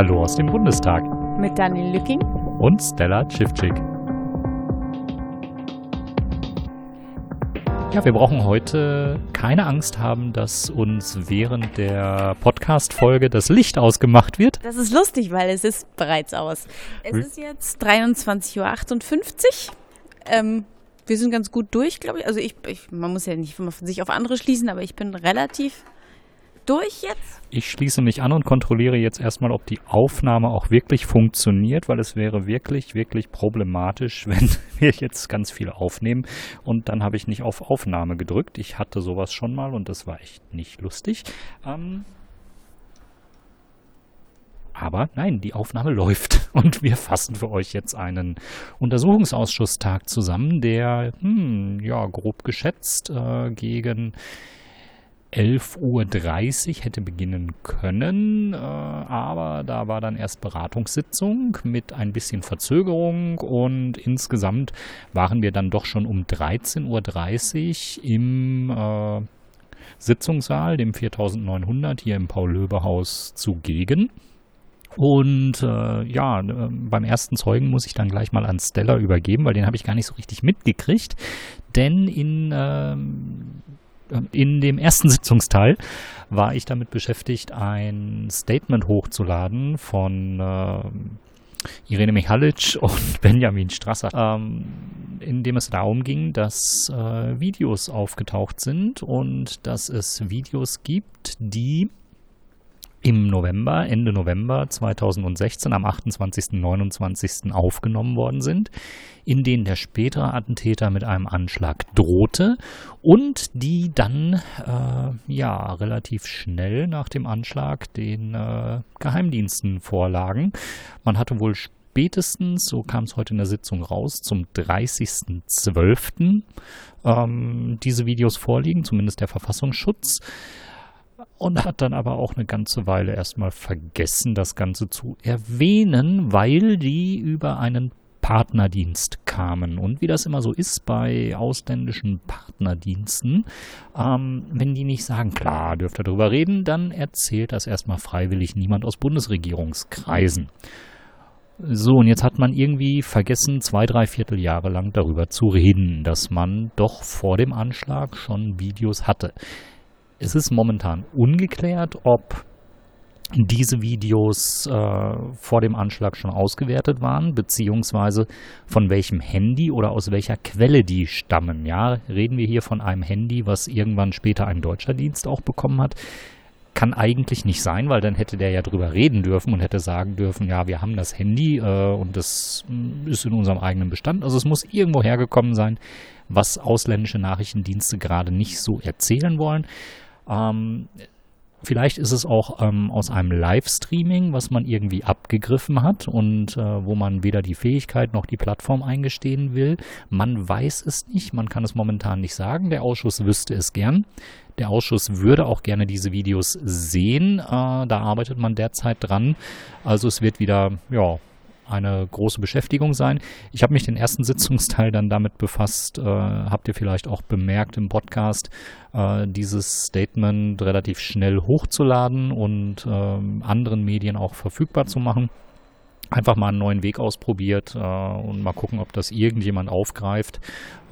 Hallo aus dem Bundestag. Mit Daniel Lücking und Stella Tschiffczyk. Ja, wir brauchen heute keine Angst haben, dass uns während der Podcast-Folge das Licht ausgemacht wird. Das ist lustig, weil es ist bereits aus. Es ist jetzt 23.58 Uhr. Ähm, wir sind ganz gut durch, glaube ich. Also ich, ich, man muss ja nicht sich auf andere schließen, aber ich bin relativ durch jetzt? Ich schließe mich an und kontrolliere jetzt erstmal, ob die Aufnahme auch wirklich funktioniert, weil es wäre wirklich, wirklich problematisch, wenn wir jetzt ganz viel aufnehmen und dann habe ich nicht auf Aufnahme gedrückt. Ich hatte sowas schon mal und das war echt nicht lustig. Ähm aber nein, die Aufnahme läuft und wir fassen für euch jetzt einen Untersuchungsausschusstag zusammen, der, hm, ja, grob geschätzt äh, gegen 11.30 Uhr hätte beginnen können, äh, aber da war dann erst Beratungssitzung mit ein bisschen Verzögerung und insgesamt waren wir dann doch schon um 13.30 Uhr im äh, Sitzungssaal, dem 4900 hier im Paul-Löbe-Haus zugegen. Und äh, ja, äh, beim ersten Zeugen muss ich dann gleich mal an Stella übergeben, weil den habe ich gar nicht so richtig mitgekriegt. Denn in äh, in dem ersten Sitzungsteil war ich damit beschäftigt, ein Statement hochzuladen von äh, Irene Michalic und Benjamin Strasser, ähm, in dem es darum ging, dass äh, Videos aufgetaucht sind und dass es Videos gibt, die im November, Ende November 2016, am 28. 29. aufgenommen worden sind, in denen der spätere Attentäter mit einem Anschlag drohte und die dann äh, ja relativ schnell nach dem Anschlag den äh, Geheimdiensten vorlagen. Man hatte wohl spätestens, so kam es heute in der Sitzung raus, zum 30.12. Ähm, diese Videos vorliegen, zumindest der Verfassungsschutz und hat dann aber auch eine ganze Weile erstmal vergessen, das Ganze zu erwähnen, weil die über einen Partnerdienst kamen. Und wie das immer so ist bei ausländischen Partnerdiensten, ähm, wenn die nicht sagen, klar, dürft ihr darüber reden, dann erzählt das erstmal freiwillig niemand aus Bundesregierungskreisen. So, und jetzt hat man irgendwie vergessen, zwei, drei Vierteljahre lang darüber zu reden, dass man doch vor dem Anschlag schon Videos hatte. Es ist momentan ungeklärt, ob diese Videos äh, vor dem Anschlag schon ausgewertet waren, beziehungsweise von welchem Handy oder aus welcher Quelle die stammen. Ja, reden wir hier von einem Handy, was irgendwann später ein deutscher Dienst auch bekommen hat. Kann eigentlich nicht sein, weil dann hätte der ja drüber reden dürfen und hätte sagen dürfen, ja, wir haben das Handy äh, und das mm, ist in unserem eigenen Bestand. Also es muss irgendwo hergekommen sein, was ausländische Nachrichtendienste gerade nicht so erzählen wollen. Ähm, Vielleicht ist es auch ähm, aus einem Livestreaming, was man irgendwie abgegriffen hat und äh, wo man weder die Fähigkeit noch die Plattform eingestehen will. Man weiß es nicht, man kann es momentan nicht sagen. Der Ausschuss wüsste es gern. Der Ausschuss würde auch gerne diese Videos sehen. Äh, da arbeitet man derzeit dran. Also es wird wieder, ja, eine große Beschäftigung sein. Ich habe mich den ersten Sitzungsteil dann damit befasst, äh, habt ihr vielleicht auch bemerkt im Podcast, äh, dieses Statement relativ schnell hochzuladen und äh, anderen Medien auch verfügbar zu machen einfach mal einen neuen Weg ausprobiert äh, und mal gucken, ob das irgendjemand aufgreift.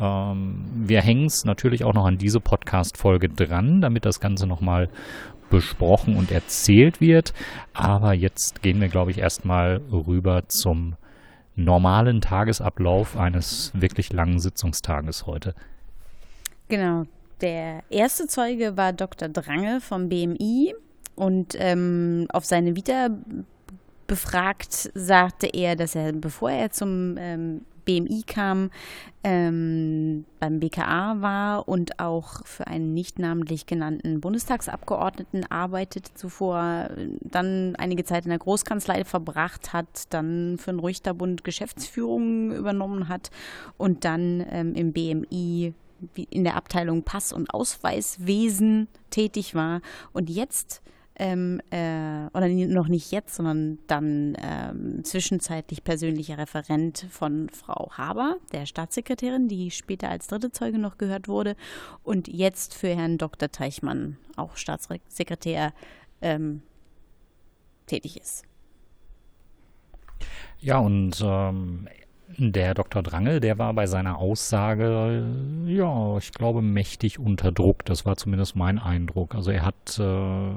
Ähm, wir hängen es natürlich auch noch an diese Podcast-Folge dran, damit das Ganze nochmal besprochen und erzählt wird. Aber jetzt gehen wir, glaube ich, erstmal rüber zum normalen Tagesablauf eines wirklich langen Sitzungstages heute. Genau. Der erste Zeuge war Dr. Drange vom BMI und ähm, auf seine Vita befragt sagte er, dass er, bevor er zum ähm, BMI kam, ähm, beim BKA war und auch für einen nicht namentlich genannten Bundestagsabgeordneten arbeitete, zuvor dann einige Zeit in der Großkanzlei verbracht hat, dann für den Richterbund Geschäftsführung übernommen hat und dann ähm, im BMI in der Abteilung Pass- und Ausweiswesen tätig war. Und jetzt ähm, äh, oder noch nicht jetzt, sondern dann ähm, zwischenzeitlich persönlicher Referent von Frau Haber, der Staatssekretärin, die später als dritte Zeuge noch gehört wurde, und jetzt für Herrn Dr. Teichmann, auch Staatssekretär, ähm, tätig ist. Ja, und ähm, der Dr. Drange, der war bei seiner Aussage, ja, ich glaube, mächtig unter Druck. Das war zumindest mein Eindruck. Also er hat äh,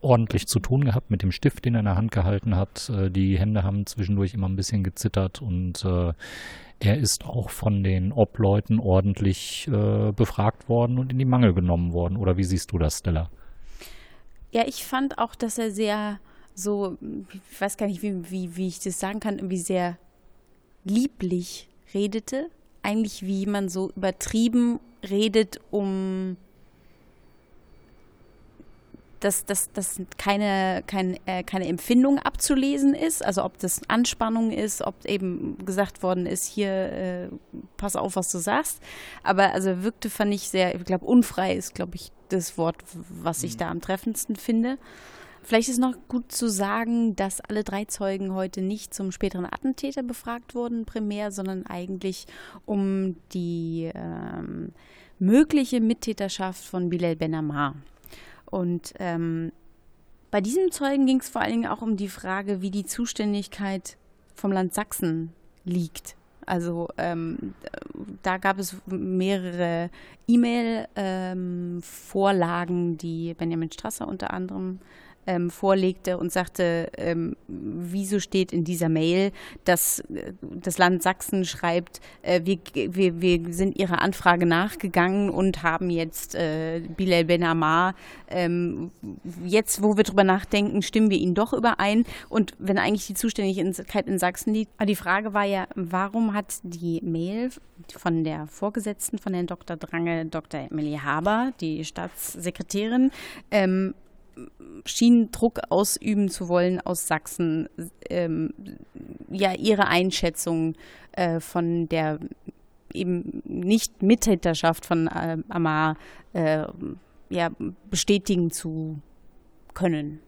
ordentlich zu tun gehabt mit dem Stift, den er in der Hand gehalten hat. Äh, die Hände haben zwischendurch immer ein bisschen gezittert und äh, er ist auch von den Obleuten ordentlich äh, befragt worden und in die Mangel genommen worden. Oder wie siehst du das, Stella? Ja, ich fand auch, dass er sehr so, ich weiß gar nicht, wie, wie, wie ich das sagen kann, irgendwie sehr lieblich redete. Eigentlich wie man so übertrieben redet, um dass, dass, dass keine, kein, äh, keine Empfindung abzulesen ist, also ob das Anspannung ist, ob eben gesagt worden ist, hier, äh, pass auf, was du sagst. Aber also wirkte, fand ich sehr, ich glaube, unfrei ist, glaube ich, das Wort, was ich mhm. da am treffendsten finde. Vielleicht ist noch gut zu sagen, dass alle drei Zeugen heute nicht zum späteren Attentäter befragt wurden, primär, sondern eigentlich um die ähm, mögliche Mittäterschaft von Bilal Ben Ammar. Und ähm, bei diesem Zeugen ging es vor allen Dingen auch um die Frage, wie die Zuständigkeit vom Land Sachsen liegt. Also ähm, da gab es mehrere E-Mail-Vorlagen, ähm, die Benjamin Strasser unter anderem ähm, vorlegte und sagte, ähm, wieso steht in dieser Mail, dass äh, das Land Sachsen schreibt, äh, wir, wir, wir sind ihrer Anfrage nachgegangen und haben jetzt äh, Bilal Ben Ammar, ähm, jetzt wo wir drüber nachdenken, stimmen wir ihn doch überein und wenn eigentlich die Zuständigkeit in Sachsen liegt. Aber die Frage war ja, warum hat die Mail von der Vorgesetzten, von Herrn Dr. Drange, Dr. Emilie Haber, die Staatssekretärin, ähm, schien Druck ausüben zu wollen aus Sachsen, ähm, ja, ihre Einschätzung äh, von der eben nicht Mittäterschaft von äh, Amar äh, ja, bestätigen zu können.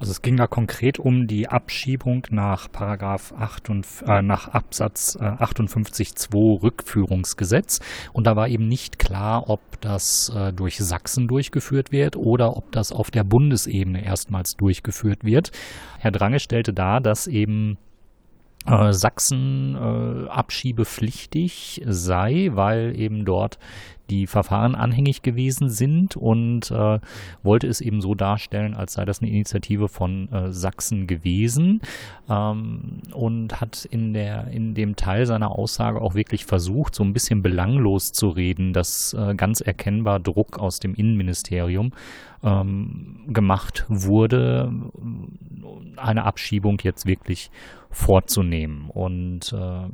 Also es ging da konkret um die Abschiebung nach Paragraph 8 und, äh, nach Absatz äh, 58.2 Rückführungsgesetz. Und da war eben nicht klar, ob das äh, durch Sachsen durchgeführt wird oder ob das auf der Bundesebene erstmals durchgeführt wird. Herr Drange stellte dar, dass eben äh, Sachsen äh, abschiebepflichtig sei, weil eben dort die Verfahren anhängig gewesen sind und äh, wollte es eben so darstellen, als sei das eine Initiative von äh, Sachsen gewesen ähm, und hat in, der, in dem Teil seiner Aussage auch wirklich versucht, so ein bisschen belanglos zu reden, dass äh, ganz erkennbar Druck aus dem Innenministerium ähm, gemacht wurde, eine Abschiebung jetzt wirklich vorzunehmen. Und äh,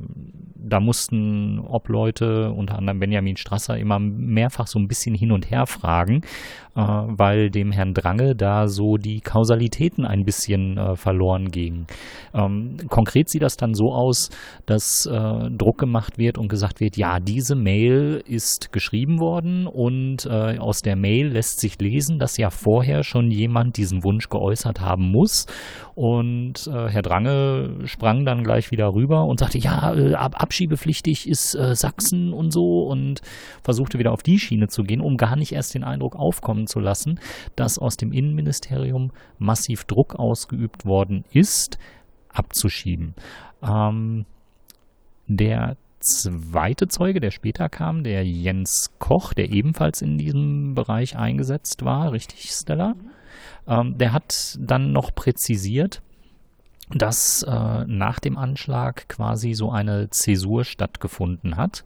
da mussten Obleute, unter anderem Benjamin Strasser, immer mehrfach so ein bisschen hin und her fragen, äh, weil dem Herrn Drange da so die Kausalitäten ein bisschen äh, verloren gingen. Ähm, konkret sieht das dann so aus, dass äh, Druck gemacht wird und gesagt wird, ja, diese Mail ist geschrieben worden und äh, aus der Mail lässt sich lesen, dass ja vorher schon jemand diesen Wunsch geäußert haben muss. Und äh, Herr Drange sprang dann gleich wieder rüber und sagte, ja, äh, abschiebepflichtig ist Sachsen und so und versuchte wieder auf die Schiene zu gehen, um gar nicht erst den Eindruck aufkommen zu lassen, dass aus dem Innenministerium massiv Druck ausgeübt worden ist, abzuschieben. Ähm, der zweite Zeuge, der später kam, der Jens Koch, der ebenfalls in diesem Bereich eingesetzt war, richtig, Stella? Mhm. Ähm, der hat dann noch präzisiert, dass äh, nach dem Anschlag quasi so eine Zäsur stattgefunden hat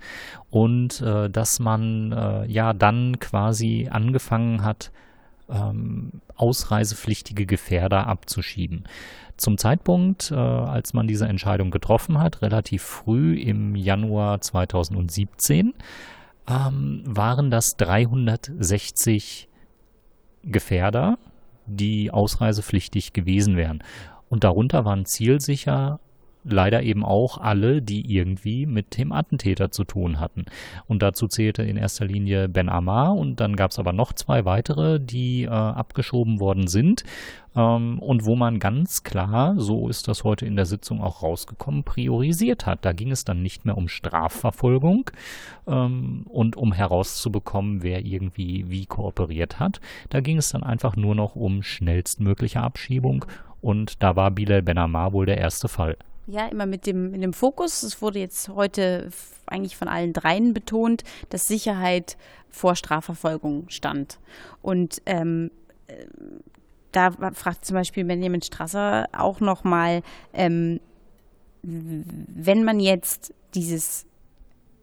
und äh, dass man äh, ja dann quasi angefangen hat, ähm, ausreisepflichtige Gefährder abzuschieben. Zum Zeitpunkt, äh, als man diese Entscheidung getroffen hat, relativ früh im Januar 2017, ähm, waren das 360 Gefährder, die ausreisepflichtig gewesen wären. Und darunter waren zielsicher leider eben auch alle, die irgendwie mit dem Attentäter zu tun hatten. Und dazu zählte in erster Linie Ben Ammar und dann gab es aber noch zwei weitere, die äh, abgeschoben worden sind ähm, und wo man ganz klar, so ist das heute in der Sitzung auch rausgekommen, priorisiert hat. Da ging es dann nicht mehr um Strafverfolgung ähm, und um herauszubekommen, wer irgendwie wie kooperiert hat. Da ging es dann einfach nur noch um schnellstmögliche Abschiebung Und da war Bilal Ben Ammar wohl der erste Fall. Ja, immer mit dem, mit dem Fokus. Es wurde jetzt heute eigentlich von allen dreien betont, dass Sicherheit vor Strafverfolgung stand. Und ähm, äh, da fragt zum Beispiel Benjamin Strasser auch nochmal, ähm, wenn man jetzt dieses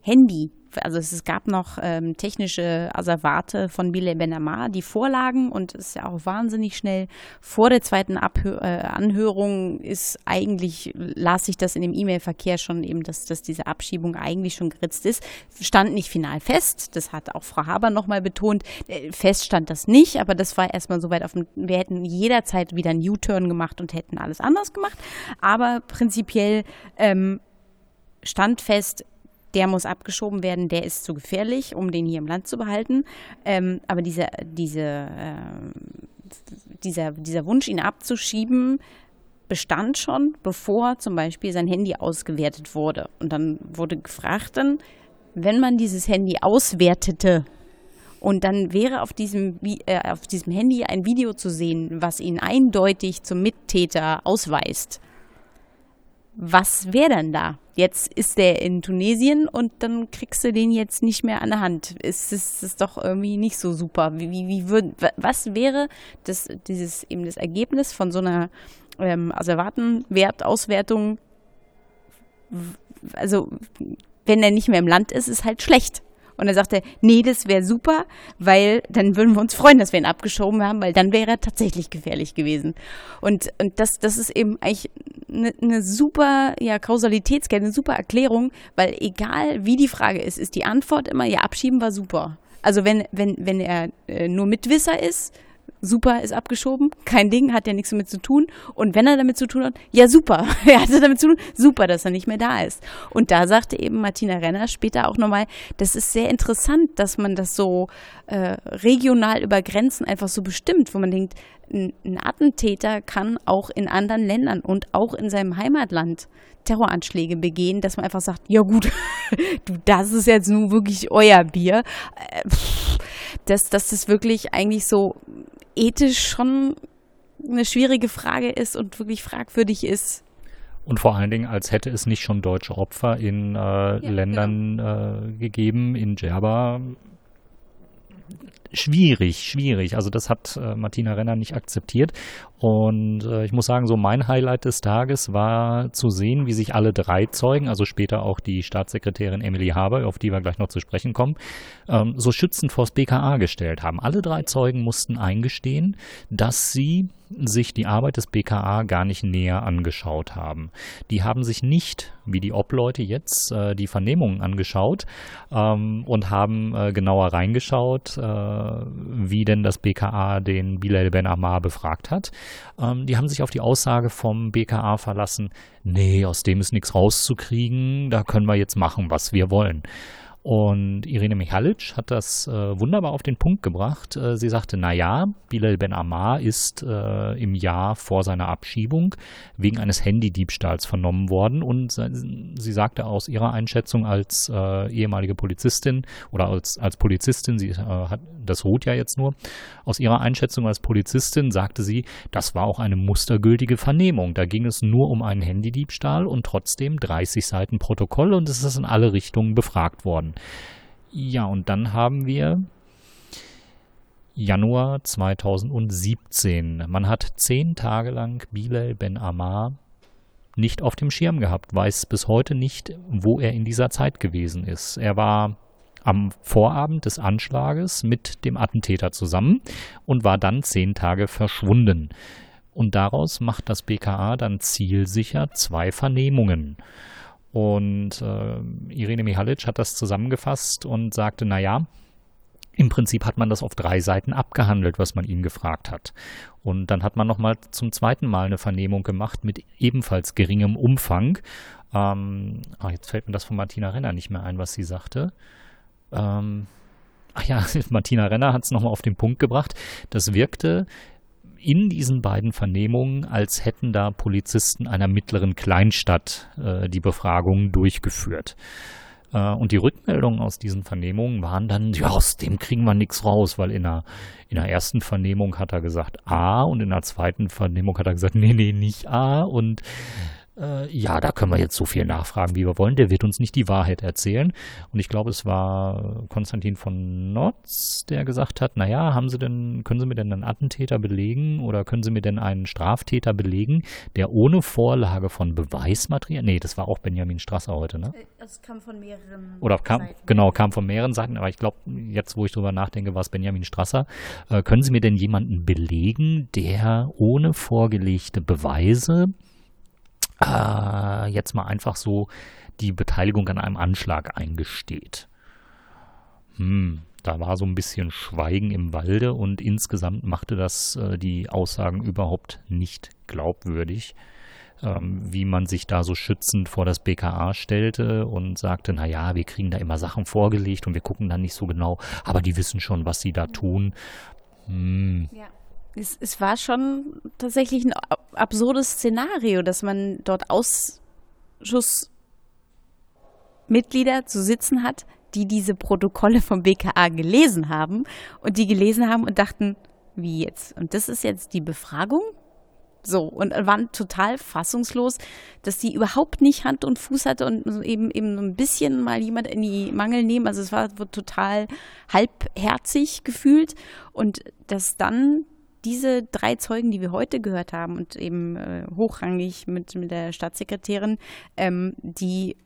Handy also es, gab noch ähm, technische Asservate von Bilal Ben Ammar, die vorlagen und es ist ja auch wahnsinnig schnell. Vor der zweiten Abhör äh, Anhörung ist eigentlich, las ich das in dem E-Mail-Verkehr schon eben, dass, dass diese Abschiebung eigentlich schon geritzt ist. Stand nicht final fest, das hat auch Frau Haber nochmal betont. Äh, fest stand das nicht, aber das war erstmal soweit auf dem, wir hätten jederzeit wieder einen U-Turn gemacht und hätten alles anders gemacht. Aber prinzipiell ähm, stand fest, der muss abgeschoben werden, der ist zu gefährlich, um den hier im Land zu behalten. Ähm, aber diese, diese, äh, dieser, dieser Wunsch, ihn abzuschieben, bestand schon, bevor zum Beispiel sein Handy ausgewertet wurde. Und dann wurde gefragt, dann, wenn man dieses Handy auswertete, und dann wäre auf diesem, äh, auf diesem Handy ein Video zu sehen, was ihn eindeutig zum Mittäter ausweist was wäre denn da? Jetzt ist der in Tunesien und dann kriegst du den jetzt nicht mehr an der Hand. Ist es ist doch irgendwie nicht so super. Wie, wie, wie würd, was wäre das, dieses eben das Ergebnis von so einer ähm, Asservatenwertauswertung? Also, wenn er nicht mehr im Land ist, ist halt schlecht. Und dann sagte er, nee, das wäre super, weil dann würden wir uns freuen, dass wir ihn abgeschoben haben, weil dann wäre er tatsächlich gefährlich gewesen. Und, und das, das ist eben eigentlich eine, eine super ja, Kausalitätskette, eine super Erklärung, weil egal wie die Frage ist, ist die Antwort immer, ja, abschieben war super. Also wenn, wenn, wenn er äh, nur Mitwisser ist, super, ist abgeschoben, kein Ding, hat ja nichts damit zu tun. Und wenn er damit zu tun hat, ja super, er hatte damit zu tun, super, dass er nicht mehr da ist. Und da sagte eben Martina Renner später auch nochmal, das ist sehr interessant, dass man das so äh, regional über Grenzen einfach so bestimmt, wo man denkt, ein, ein Attentäter kann auch in anderen Ländern und auch in seinem Heimatland Terroranschläge begehen, dass man einfach sagt, ja gut, du, das ist jetzt nun wirklich euer Bier. Äh, dass, dass das wirklich eigentlich so ethisch schon eine schwierige Frage ist und wirklich fragwürdig ist. Und vor allen Dingen, als hätte es nicht schon deutsche Opfer in äh, ja, Ländern genau. äh, gegeben, in Djerba, schwierig, schwierig. Also das hat äh, Martina Renner nicht akzeptiert. Und äh, ich muss sagen, so mein Highlight des Tages war zu sehen, wie sich alle drei Zeugen, also später auch die Staatssekretärin Emily Haber, auf die wir gleich noch zu sprechen kommen, ähm, so schützend vors BKA gestellt haben. Alle drei Zeugen mussten eingestehen, dass sie sich die Arbeit des BKA gar nicht näher angeschaut haben. Die haben sich nicht, wie die Obleute jetzt, äh, die Vernehmungen angeschaut ähm, und haben äh, genauer reingeschaut, äh, wie denn das BKA den Bilal Ben Ammar befragt hat. Ähm, die haben sich auf die Aussage vom BKA verlassen, nee, aus dem ist nichts rauszukriegen, da können wir jetzt machen, was wir wollen. Und Irene Michalic hat das äh, wunderbar auf den Punkt gebracht. Äh, sie sagte, na ja, Bilal Ben Ammar ist äh, im Jahr vor seiner Abschiebung wegen eines Handydiebstahls vernommen worden und sie sagte aus ihrer Einschätzung als äh, ehemalige Polizistin oder als, als Polizistin, sie äh, hat, das ruht ja jetzt nur, aus ihrer Einschätzung als Polizistin sagte sie, das war auch eine mustergültige Vernehmung. Da ging es nur um einen Handydiebstahl und trotzdem 30 Seiten Protokoll und es ist in alle Richtungen befragt worden. Ja, und dann haben wir Januar 2017. Man hat zehn Tage lang Bilal Ben Ammar nicht auf dem Schirm gehabt, weiß bis heute nicht, wo er in dieser Zeit gewesen ist. Er war am Vorabend des Anschlages mit dem Attentäter zusammen und war dann zehn Tage verschwunden. Und daraus macht das BKA dann zielsicher zwei Vernehmungen. Und äh, Irene Mihalic hat das zusammengefasst und sagte, naja, im Prinzip hat man das auf drei Seiten abgehandelt, was man ihn gefragt hat. Und dann hat man nochmal zum zweiten Mal eine Vernehmung gemacht mit ebenfalls geringem Umfang. Ähm, ach, jetzt fällt mir das von Martina Renner nicht mehr ein, was sie sagte. Ähm, ach ja, Martina Renner hat es nochmal auf den Punkt gebracht. Das wirkte in diesen beiden Vernehmungen, als hätten da Polizisten einer mittleren Kleinstadt äh, die Befragungen durchgeführt. Äh, und die Rückmeldungen aus diesen Vernehmungen waren dann, ja, aus dem kriegen wir nichts raus, weil in der, in der ersten Vernehmung hat er gesagt A und in der zweiten Vernehmung hat er gesagt, nee, nee, nicht A und äh, ja, da können wir jetzt so viel nachfragen, wie wir wollen. Der wird uns nicht die Wahrheit erzählen. Und ich glaube, es war Konstantin von Notz, der gesagt hat, naja, haben Sie denn, können Sie mir denn einen Attentäter belegen oder können Sie mir denn einen Straftäter belegen, der ohne Vorlage von Beweismaterial, nee, das war auch Benjamin Strasser heute, ne? Äh, es kam von mehreren Oder kam, Seiten. genau, kam von mehreren Seiten, aber ich glaube, jetzt, wo ich drüber nachdenke, war es Benjamin Strasser. Äh, können Sie mir denn jemanden belegen, der ohne vorgelegte Beweise äh, jetzt mal einfach so die Beteiligung an einem Anschlag eingesteht. Hm, da war so ein bisschen Schweigen im Walde und insgesamt machte das äh, die Aussagen überhaupt nicht glaubwürdig, ähm, wie man sich da so schützend vor das BKA stellte und sagte, naja, wir kriegen da immer Sachen vorgelegt und wir gucken dann nicht so genau, aber die wissen schon, was sie da tun. Hm. Ja es, es war schon tatsächlich ein absurdes Szenario, dass man dort Ausschussmitglieder zu sitzen hat, die diese Protokolle vom BKA gelesen haben und die gelesen haben und dachten, wie jetzt? Und das ist jetzt die Befragung? So, und waren total fassungslos, dass die überhaupt nicht Hand und Fuß hatte und eben eben ein bisschen mal jemand in die Mangel nehmen. Also es war total halbherzig gefühlt und dass dann diese drei Zeugen, die wir heute gehört haben und eben äh, hochrangig mit, mit der Staatssekretärin, ähm, die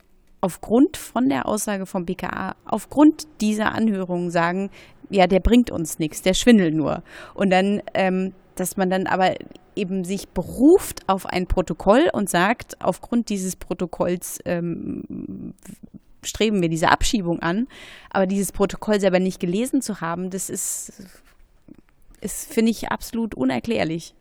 aufgrund von der Aussage vom BKA, aufgrund dieser Anhörung sagen, ja, der bringt uns nichts, der schwindelt nur. Und dann, ähm, dass man dann aber eben sich beruft auf ein Protokoll und sagt, aufgrund dieses Protokolls ähm, streben wir diese Abschiebung an, aber dieses Protokoll selber nicht gelesen zu haben, das ist ist, finde ich, absolut unerklärlich.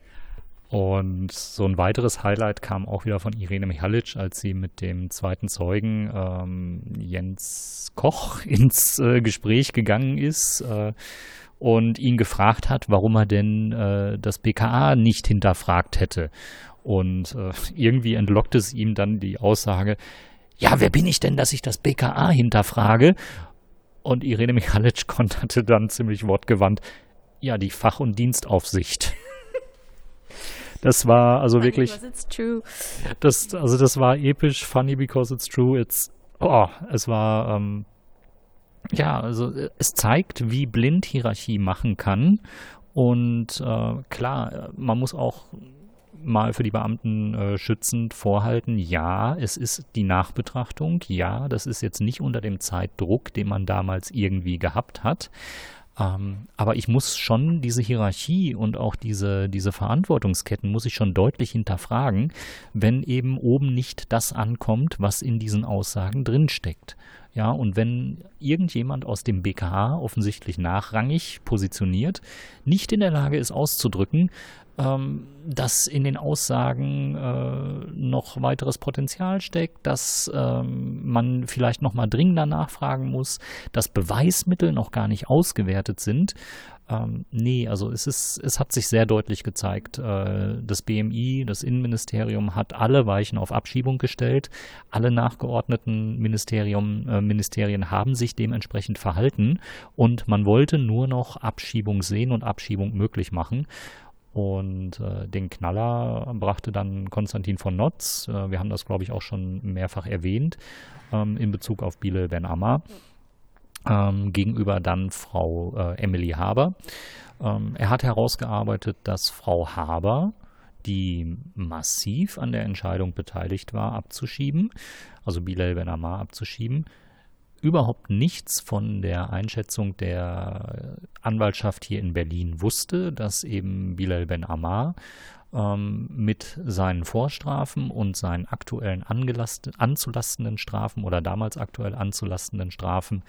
Und so ein weiteres Highlight kam auch wieder von Irene Michalic, als sie mit dem zweiten Zeugen ähm, Jens Koch ins äh, Gespräch gegangen ist äh, und ihn gefragt hat, warum er denn äh, das BKA nicht hinterfragt hätte. Und äh, irgendwie entlockt es ihm dann die Aussage, ja, wer bin ich denn, dass ich das BKA hinterfrage? Und Irene Michalic konterte dann ziemlich wortgewandt, ja, die Fach- und Dienstaufsicht. Das war also funny wirklich. It's true. Das, also das war episch, funny because it's true. It's, oh, es war, ähm, ja, also es zeigt, wie blind Hierarchie machen kann. Und äh, klar, man muss auch mal für die Beamten äh, schützend vorhalten, ja, es ist die Nachbetrachtung, ja, das ist jetzt nicht unter dem Zeitdruck, den man damals irgendwie gehabt hat. Ähm, aber ich muss schon diese Hierarchie und auch diese, diese Verantwortungsketten muss ich schon deutlich hinterfragen, wenn eben oben nicht das ankommt, was in diesen Aussagen drinsteckt. Ja, und wenn irgendjemand aus dem BKH offensichtlich nachrangig positioniert, nicht in der Lage ist auszudrücken, ähm, dass in den Aussagen äh, noch weiteres Potenzial steckt, dass ähm, man vielleicht noch mal dringender nachfragen muss, dass Beweismittel noch gar nicht ausgewertet sind. Ähm, nee, also es ist, es hat sich sehr deutlich gezeigt. Äh, das BMI, das Innenministerium hat alle Weichen auf Abschiebung gestellt. Alle nachgeordneten Ministerium, äh, Ministerien haben sich dementsprechend verhalten und man wollte nur noch Abschiebung sehen und Abschiebung möglich machen. Und äh, den Knaller brachte dann Konstantin von Notz. Äh, wir haben das, glaube ich, auch schon mehrfach erwähnt ähm, in Bezug auf Bilal Ben Ammar. Ähm, gegenüber dann Frau äh, Emily Haber. Ähm, er hat herausgearbeitet, dass Frau Haber, die massiv an der Entscheidung beteiligt war, abzuschieben, also Bilal Ben Ammar abzuschieben, überhaupt nichts von der Einschätzung der Anwaltschaft hier in Berlin wusste, dass eben Bilal Ben Ammar ähm, mit seinen Vorstrafen und seinen aktuellen anzulastenden Strafen oder damals aktuell anzulastenden Strafen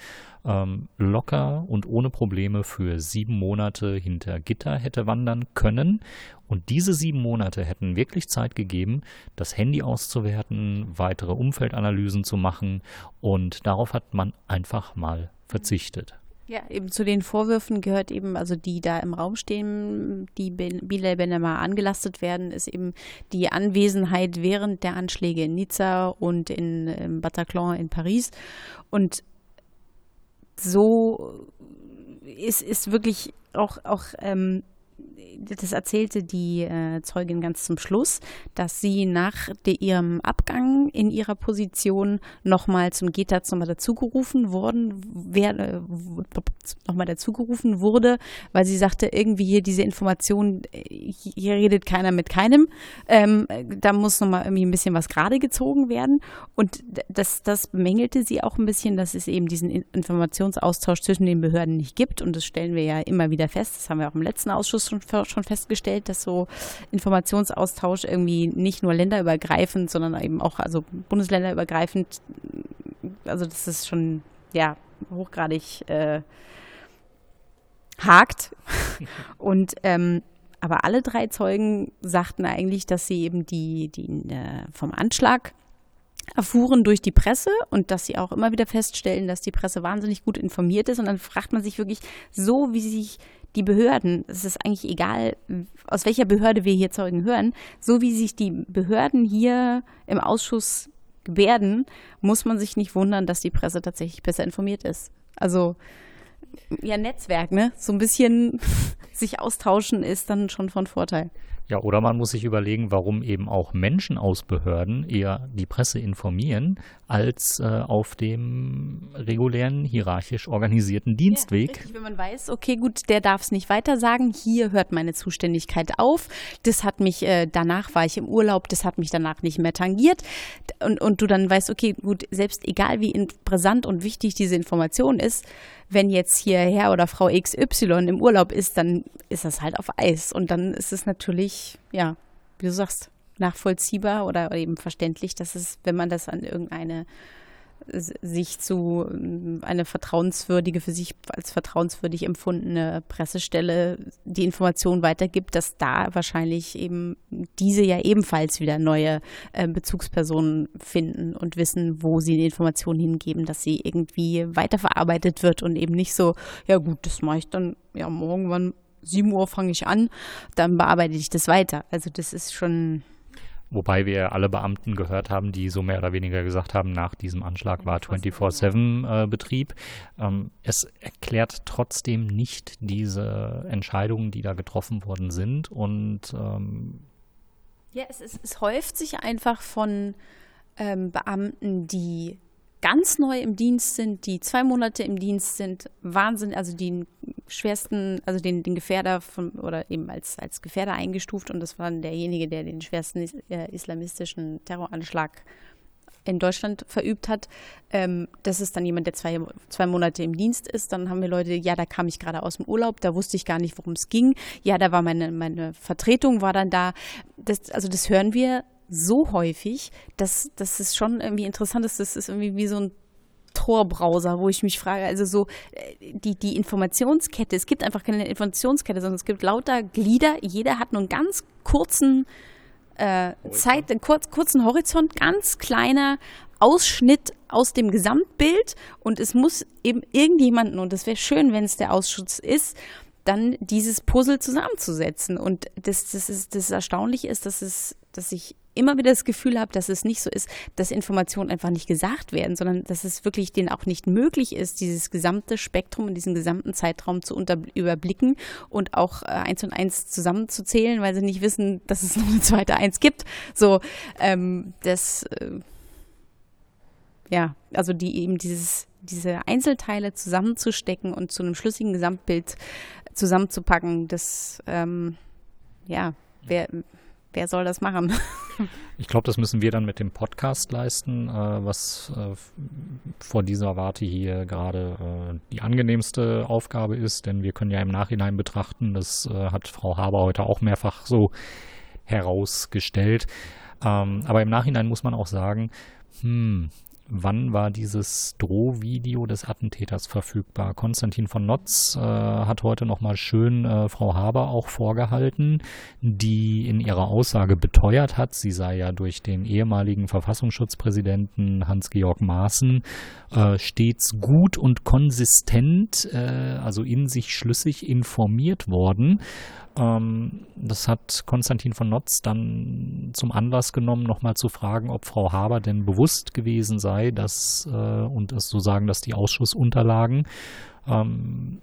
ähm, locker und ohne Probleme für sieben Monate hinter Gitter hätte wandern können. Und diese sieben Monate hätten wirklich Zeit gegeben, das Handy auszuwerten, weitere Umfeldanalysen zu machen und darauf hat man einfach mal verzichtet. Ja, eben zu den Vorwürfen gehört eben, also die da im Raum stehen, die Bilal Benama angelastet werden, ist eben die Anwesenheit während der Anschläge in Nizza und in, in Bataclan in Paris. Und so ist, ist wirklich auch, auch ähm, das erzählte die äh, Zeugin ganz zum Schluss, dass sie nach de, ihrem Abgang in ihrer Position nochmal zum GETAZ nochmal dazugerufen worden, wer, äh, nochmal dazugerufen wurde, weil sie sagte, irgendwie hier diese Information, hier redet keiner mit keinem, ähm, da muss nochmal irgendwie ein bisschen was gerade gezogen werden. Und das, das bemängelte sie auch ein bisschen, dass es eben diesen Informationsaustausch zwischen den Behörden nicht gibt. Und das stellen wir ja immer wieder fest. Das haben wir auch im letzten Ausschuss schon, schon festgestellt, dass so Informationsaustausch irgendwie nicht nur länderübergreifend, sondern eben auch also bundesländerübergreifend, also das ist schon ja hochgradig äh, hakt. Und ähm, aber alle drei Zeugen sagten eigentlich, dass sie eben die, die äh, vom Anschlag erfuhren durch die Presse und dass sie auch immer wieder feststellen, dass die Presse wahnsinnig gut informiert ist. Und dann fragt man sich wirklich, so wie sich die Behörden, es ist eigentlich egal, aus welcher Behörde wir hier Zeugen hören, so wie sich die Behörden hier im Ausschuss gebärden, muss man sich nicht wundern, dass die Presse tatsächlich besser informiert ist. Also ja, Netzwerk, ne? So ein bisschen sich austauschen ist dann schon von Vorteil. Ja, oder man muss sich überlegen, warum eben auch Menschen aus Behörden eher die Presse informieren, als äh, auf dem regulären, hierarchisch organisierten Dienstweg. Ja, richtig, wenn man weiß, okay, gut, der darf es nicht weiter sagen, hier hört meine Zuständigkeit auf, das hat mich, äh, danach war ich im Urlaub, das hat mich danach nicht mehr tangiert und, und du dann weißt, okay, gut, selbst egal wie brisant und wichtig diese Information ist, wenn jetzt hier Herr oder Frau XY im Urlaub ist, dann ist das halt auf Eis. Und dann ist es natürlich, ja, wie du sagst, nachvollziehbar oder eben verständlich, dass es, wenn man das an irgendeine sich zu ähm, eine vertrauenswürdige, für sich als vertrauenswürdig empfundene Pressestelle die Information weitergibt, dass da wahrscheinlich eben diese ja ebenfalls wieder neue äh, Bezugspersonen finden und wissen, wo sie die Information hingeben, dass sie irgendwie weiterverarbeitet wird und eben nicht so, ja gut, das mache ich dann, ja, morgen wann 7 Uhr fange ich an, dann bearbeite ich das weiter. Also das ist schon Wobei wir alle Beamten gehört haben, die so mehr oder weniger gesagt haben, nach diesem Anschlag war 24-7 äh, Betrieb. Ähm, es erklärt trotzdem nicht diese Entscheidungen, die da getroffen worden sind. Und ähm ja, es, es, es häuft sich einfach von ähm, Beamten, die ganz neu im Dienst sind, die zwei Monate im Dienst sind, Wahnsinn, also die schwersten, also den, den Gefährder von, oder eben als, als Gefährder eingestuft und das war derjenige, der den schwersten äh, islamistischen Terroranschlag in Deutschland verübt hat. Ähm, das ist dann jemand, der zwei, zwei Monate im Dienst ist. Dann haben wir Leute, ja, da kam ich gerade aus dem Urlaub, da wusste ich gar nicht, worum es ging. Ja, da war meine, meine Vertretung, war dann da. Das, also das hören wir so häufig, dass, dass es schon irgendwie interessant ist. Das ist irgendwie wie so ein Tor-Browser, wo ich mich frage, also so äh, die, die Informationskette, es gibt einfach keine Informationskette, sondern es gibt lauter Glieder, jeder hat nur einen ganz kurzen äh, Zeit, einen kurz, kurzen Horizont, ganz kleiner Ausschnitt aus dem Gesamtbild und es muss eben irgendjemanden, und das wäre schön, wenn es der Ausschuss ist, dann dieses Puzzle zusammenzusetzen. Und das, das, ist, das Erstaunliche ist, dass, es, dass ich immer wieder das Gefühl habe, dass es nicht so ist, dass Informationen einfach nicht gesagt werden, sondern dass es wirklich denen auch nicht möglich ist, dieses gesamte Spektrum in diesem gesamten Zeitraum zu überblicken und auch äh, eins und eins zusammenzuzählen, weil sie nicht wissen, dass es noch eine zweite Eins gibt. So, ähm, das, äh, ja, also die eben dieses, diese Einzelteile zusammenzustecken und zu einem schlüssigen Gesamtbild zusammenzupacken, das, ähm, ja, wer, wer soll das machen? Ich glaube, das müssen wir dann mit dem Podcast leisten, äh, was äh, vor dieser Warte hier gerade äh, die angenehmste Aufgabe ist, denn wir können ja im Nachhinein betrachten, das äh, hat Frau Haber heute auch mehrfach so herausgestellt. Ähm, aber im Nachhinein muss man auch sagen, hm, wann war dieses Drohvideo des Attentäters verfügbar? Konstantin von Notz äh, hat heute nochmal schön äh, Frau Haber auch vorgehalten, die in ihrer Aussage beteuert hat, sie sei ja durch den ehemaligen Verfassungsschutzpräsidenten Hans-Georg Maaßen äh, stets gut und konsistent, äh, also in sich schlüssig informiert worden. Ähm, das hat Konstantin von Notz dann zum Anlass genommen, nochmal zu fragen, ob Frau Haber denn bewusst gewesen sei, dass, äh, und es so sagen, dass die Ausschussunterlagen ähm,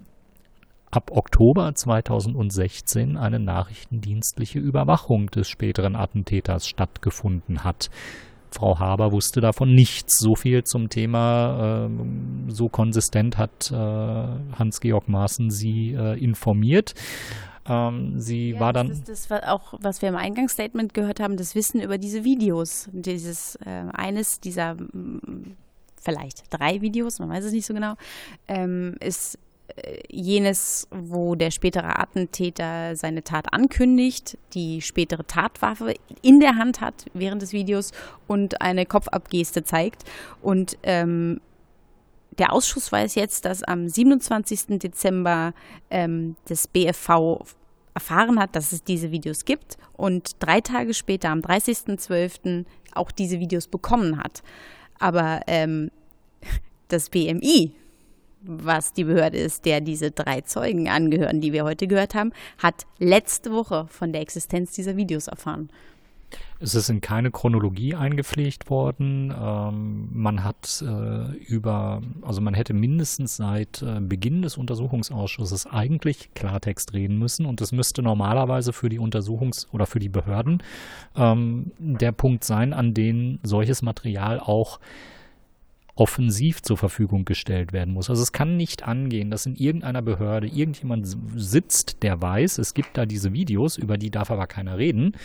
ab Oktober 2016 eine nachrichtendienstliche Überwachung des späteren Attentäters stattgefunden hat. Frau Haber wusste davon nichts. So viel zum Thema, äh, so konsistent hat äh, Hans-Georg Maaßen sie äh, informiert. Ähm, sie ja, war dann. Das ist das auch, was wir im Eingangsstatement gehört haben, das Wissen über diese Videos. Dieses äh, eines dieser vielleicht drei Videos, man weiß es nicht so genau, ähm, ist äh, jenes, wo der spätere Attentäter seine Tat ankündigt, die spätere Tatwaffe in der Hand hat während des Videos und eine Kopfabgeste zeigt. Und ähm, der Ausschuss weiß jetzt, dass am 27. Dezember ähm, das BFV erfahren hat, dass es diese Videos gibt und drei Tage später, am 30.12., auch diese Videos bekommen hat. Aber ähm, das BMI, was die Behörde ist, der diese drei Zeugen angehören, die wir heute gehört haben, hat letzte Woche von der Existenz dieser Videos erfahren. Es ist in keine Chronologie eingepflegt worden. Ähm, man hat äh, über, also man hätte mindestens seit äh, Beginn des Untersuchungsausschusses eigentlich Klartext reden müssen und es müsste normalerweise für die Untersuchungs- oder für die Behörden ähm, der Punkt sein, an den solches Material auch offensiv zur Verfügung gestellt werden muss. Also es kann nicht angehen, dass in irgendeiner Behörde irgendjemand sitzt, der weiß, es gibt da diese Videos, über die darf aber keiner reden,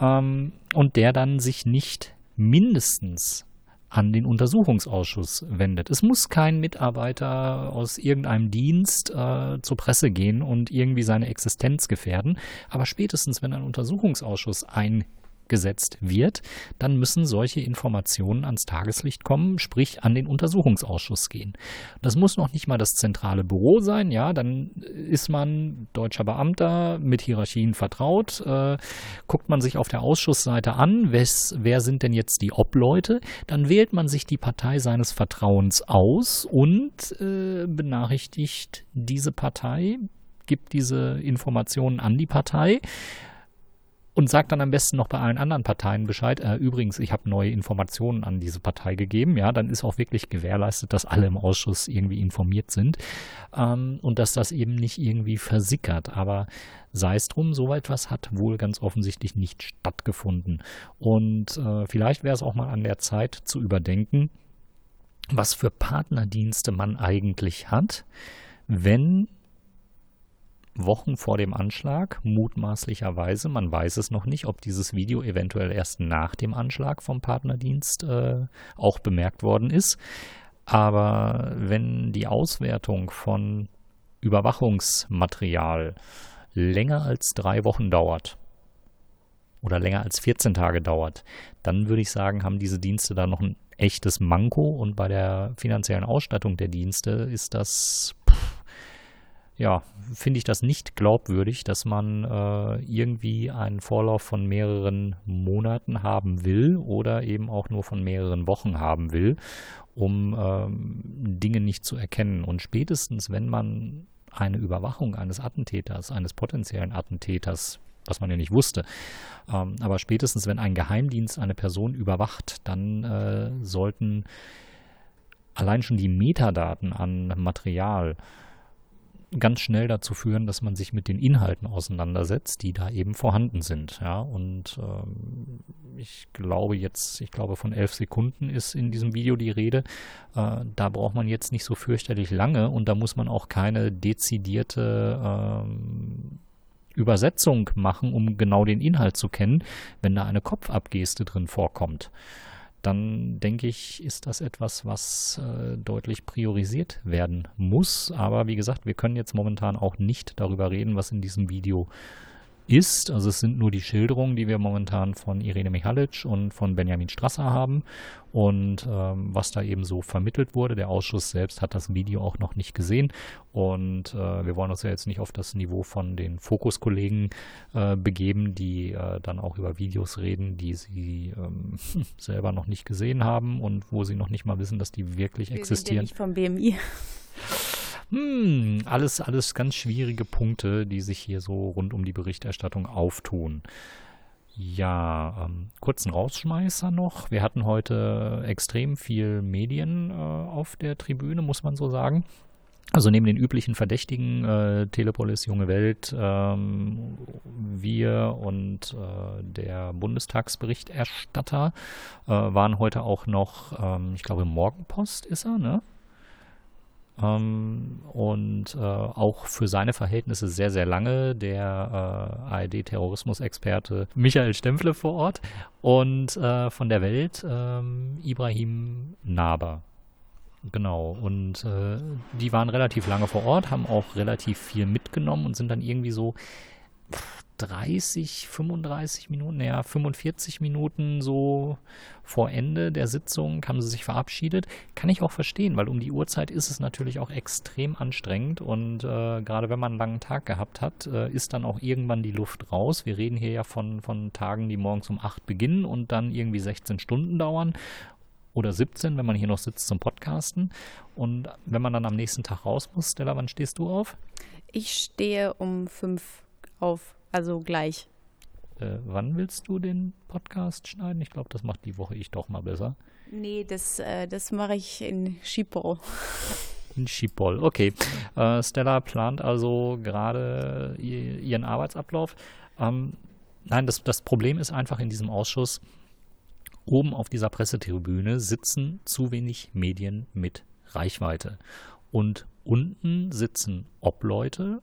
ähm, und der dann sich nicht mindestens an den Untersuchungsausschuss wendet. Es muss kein Mitarbeiter aus irgendeinem Dienst äh, zur Presse gehen und irgendwie seine Existenz gefährden, aber spätestens wenn ein Untersuchungsausschuss ein gesetzt wird, dann müssen solche Informationen ans Tageslicht kommen, sprich an den Untersuchungsausschuss gehen. Das muss noch nicht mal das zentrale Büro sein, ja, dann ist man deutscher Beamter mit Hierarchien vertraut, äh, guckt man sich auf der Ausschussseite an, wes, wer sind denn jetzt die Obleute, dann wählt man sich die Partei seines Vertrauens aus und äh, benachrichtigt diese Partei, gibt diese Informationen an die Partei und sagt dann am besten noch bei allen anderen Parteien Bescheid. Äh, übrigens, ich habe neue Informationen an diese Partei gegeben. Ja, dann ist auch wirklich gewährleistet, dass alle im Ausschuss irgendwie informiert sind ähm, und dass das eben nicht irgendwie versickert. Aber sei es drum, so etwas hat wohl ganz offensichtlich nicht stattgefunden. Und äh, vielleicht wäre es auch mal an der Zeit zu überdenken, was für Partnerdienste man eigentlich hat, wenn Wochen vor dem Anschlag, mutmaßlicherweise, man weiß es noch nicht, ob dieses Video eventuell erst nach dem Anschlag vom Partnerdienst äh, auch bemerkt worden ist. Aber wenn die Auswertung von Überwachungsmaterial länger als drei Wochen dauert oder länger als 14 Tage dauert, dann würde ich sagen, haben diese Dienste da noch ein echtes Manko und bei der finanziellen Ausstattung der Dienste ist das ja, finde ich das nicht glaubwürdig, dass man äh, irgendwie einen Vorlauf von mehreren Monaten haben will oder eben auch nur von mehreren Wochen haben will, um ähm, Dinge nicht zu erkennen. Und spätestens, wenn man eine Überwachung eines Attentäters, eines potenziellen Attentäters, was man ja nicht wusste, ähm, aber spätestens, wenn ein Geheimdienst eine Person überwacht, dann äh, sollten allein schon die Metadaten an Material ganz schnell dazu führen, dass man sich mit den Inhalten auseinandersetzt, die da eben vorhanden sind. Ja, und ähm, ich glaube jetzt, ich glaube von elf Sekunden ist in diesem Video die Rede. Äh, da braucht man jetzt nicht so fürchterlich lange und da muss man auch keine dezidierte ähm, Übersetzung machen, um genau den Inhalt zu kennen, wenn da eine Kopfabgeste drin vorkommt dann denke ich, ist das etwas, was äh, deutlich priorisiert werden muss. Aber wie gesagt, wir können jetzt momentan auch nicht darüber reden, was in diesem Video ist. Also es sind nur die Schilderungen, die wir momentan von Irene Michalic und von Benjamin Strasser haben und ähm, was da eben so vermittelt wurde. Der Ausschuss selbst hat das Video auch noch nicht gesehen und äh, wir wollen uns ja jetzt nicht auf das Niveau von den Fokus-Kollegen äh, begeben, die äh, dann auch über Videos reden, die sie ähm, selber noch nicht gesehen haben und wo sie noch nicht mal wissen, dass die wirklich wir existieren. Sind ja nicht vom BMI. Hm, alles, alles ganz schwierige Punkte, die sich hier so rund um die Berichterstattung auftun. Ja, ähm, kurzen Rausschmeißer noch. Wir hatten heute extrem viel Medien äh, auf der Tribüne, muss man so sagen. Also neben den üblichen Verdächtigen, äh, Telepolis, Junge Welt, ähm, wir und äh, der Bundestagsberichterstatter äh, waren heute auch noch, ähm, ich glaube, Morgenpost ist er, ne? Ähm, und äh, auch für seine Verhältnisse sehr, sehr lange. Der äh, ARD-Terrorismusexperte Michael Stempfle vor Ort. Und äh, von der Welt ähm, Ibrahim Naber. Genau, und äh, die waren relativ lange vor Ort, haben auch relativ viel mitgenommen und sind dann irgendwie so 30, 35 Minuten, naja, 45 Minuten so vor Ende der Sitzung haben sie sich verabschiedet. Kann ich auch verstehen, weil um die Uhrzeit ist es natürlich auch extrem anstrengend und äh, gerade wenn man einen langen Tag gehabt hat, äh, ist dann auch irgendwann die Luft raus. Wir reden hier ja von, von Tagen, die morgens um 8 beginnen und dann irgendwie 16 Stunden dauern oder 17, wenn man hier noch sitzt zum Podcasten. Und wenn man dann am nächsten Tag raus muss, Stella, wann stehst du auf? Ich stehe um 5 auf. Also gleich. Äh, wann willst du den Podcast schneiden? Ich glaube, das macht die Woche ich doch mal besser. Nee, das, äh, das mache ich in Schiphol. In Schiphol, okay. Äh, Stella plant also gerade ihren Arbeitsablauf. Ähm, nein, das, das Problem ist einfach in diesem Ausschuss, oben auf dieser Pressetribüne sitzen zu wenig Medien mit Reichweite. Und unten sitzen Obleute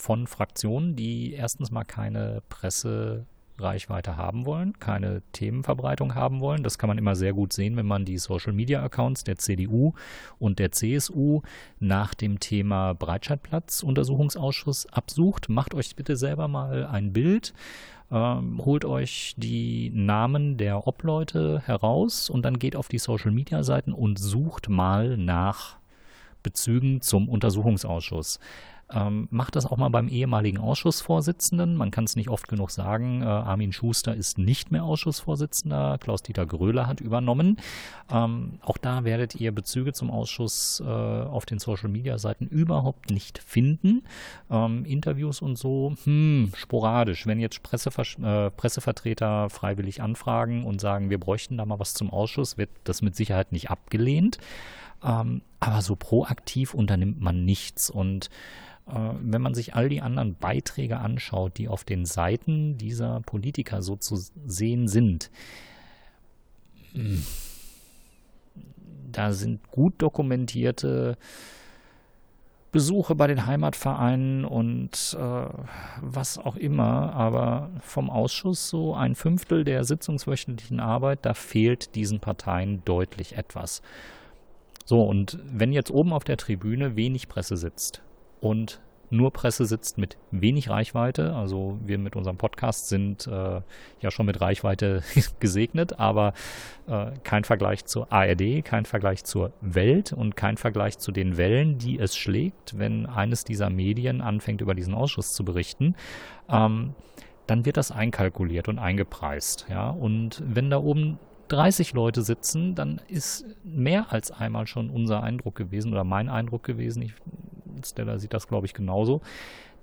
von Fraktionen, die erstens mal keine Pressereichweite haben wollen, keine Themenverbreitung haben wollen. Das kann man immer sehr gut sehen, wenn man die Social-Media-Accounts der CDU und der CSU nach dem Thema Breitscheidplatz-Untersuchungsausschuss absucht. Macht euch bitte selber mal ein Bild. Ähm, holt euch die Namen der Obleute heraus und dann geht auf die Social-Media-Seiten und sucht mal nach Bezügen zum Untersuchungsausschuss. Ähm, macht das auch mal beim ehemaligen Ausschussvorsitzenden. Man kann es nicht oft genug sagen. Äh, Armin Schuster ist nicht mehr Ausschussvorsitzender. Klaus-Dieter Gröler hat übernommen. Ähm, auch da werdet ihr Bezüge zum Ausschuss äh, auf den Social-Media-Seiten überhaupt nicht finden. Ähm, Interviews und so, hm, sporadisch. Wenn jetzt Pressever äh, Pressevertreter freiwillig anfragen und sagen, wir bräuchten da mal was zum Ausschuss, wird das mit Sicherheit nicht abgelehnt. Ähm, aber so proaktiv unternimmt man nichts und äh, wenn man sich all die anderen Beiträge anschaut, die auf den Seiten dieser Politiker so zu sehen sind, hm, da sind gut dokumentierte Besuche bei den Heimatvereinen und äh, was auch immer, aber vom Ausschuss so ein Fünftel der sitzungswöchentlichen Arbeit, da fehlt diesen Parteien deutlich etwas. So, und wenn jetzt oben auf der Tribüne wenig Presse sitzt, und nur Presse sitzt mit wenig Reichweite. Also wir mit unserem Podcast sind äh, ja schon mit Reichweite gesegnet, aber äh, kein Vergleich zur ARD, kein Vergleich zur Welt und kein Vergleich zu den Wellen, die es schlägt, wenn eines dieser Medien anfängt, über diesen Ausschuss zu berichten. Ähm, dann wird das einkalkuliert und eingepreist. Ja? Und wenn da oben 30 Leute sitzen, dann ist mehr als einmal schon unser Eindruck gewesen oder mein Eindruck gewesen. Ich Stella sieht das, glaube ich, genauso,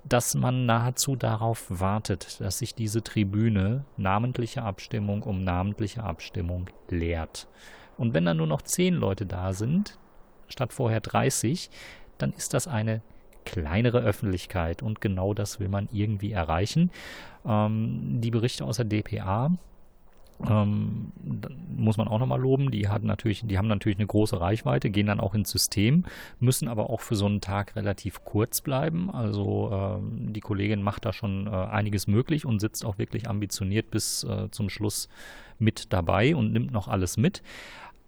dass man nahezu darauf wartet, dass sich diese Tribüne namentliche Abstimmung um namentliche Abstimmung leert. Und wenn dann nur noch zehn Leute da sind, statt vorher 30, dann ist das eine kleinere Öffentlichkeit und genau das will man irgendwie erreichen. Ähm, die Berichte aus der DPA ähm, muss man auch nochmal loben. Die, hat natürlich, die haben natürlich eine große Reichweite, gehen dann auch ins System, müssen aber auch für so einen Tag relativ kurz bleiben. Also ähm, die Kollegin macht da schon äh, einiges möglich und sitzt auch wirklich ambitioniert bis äh, zum Schluss mit dabei und nimmt noch alles mit.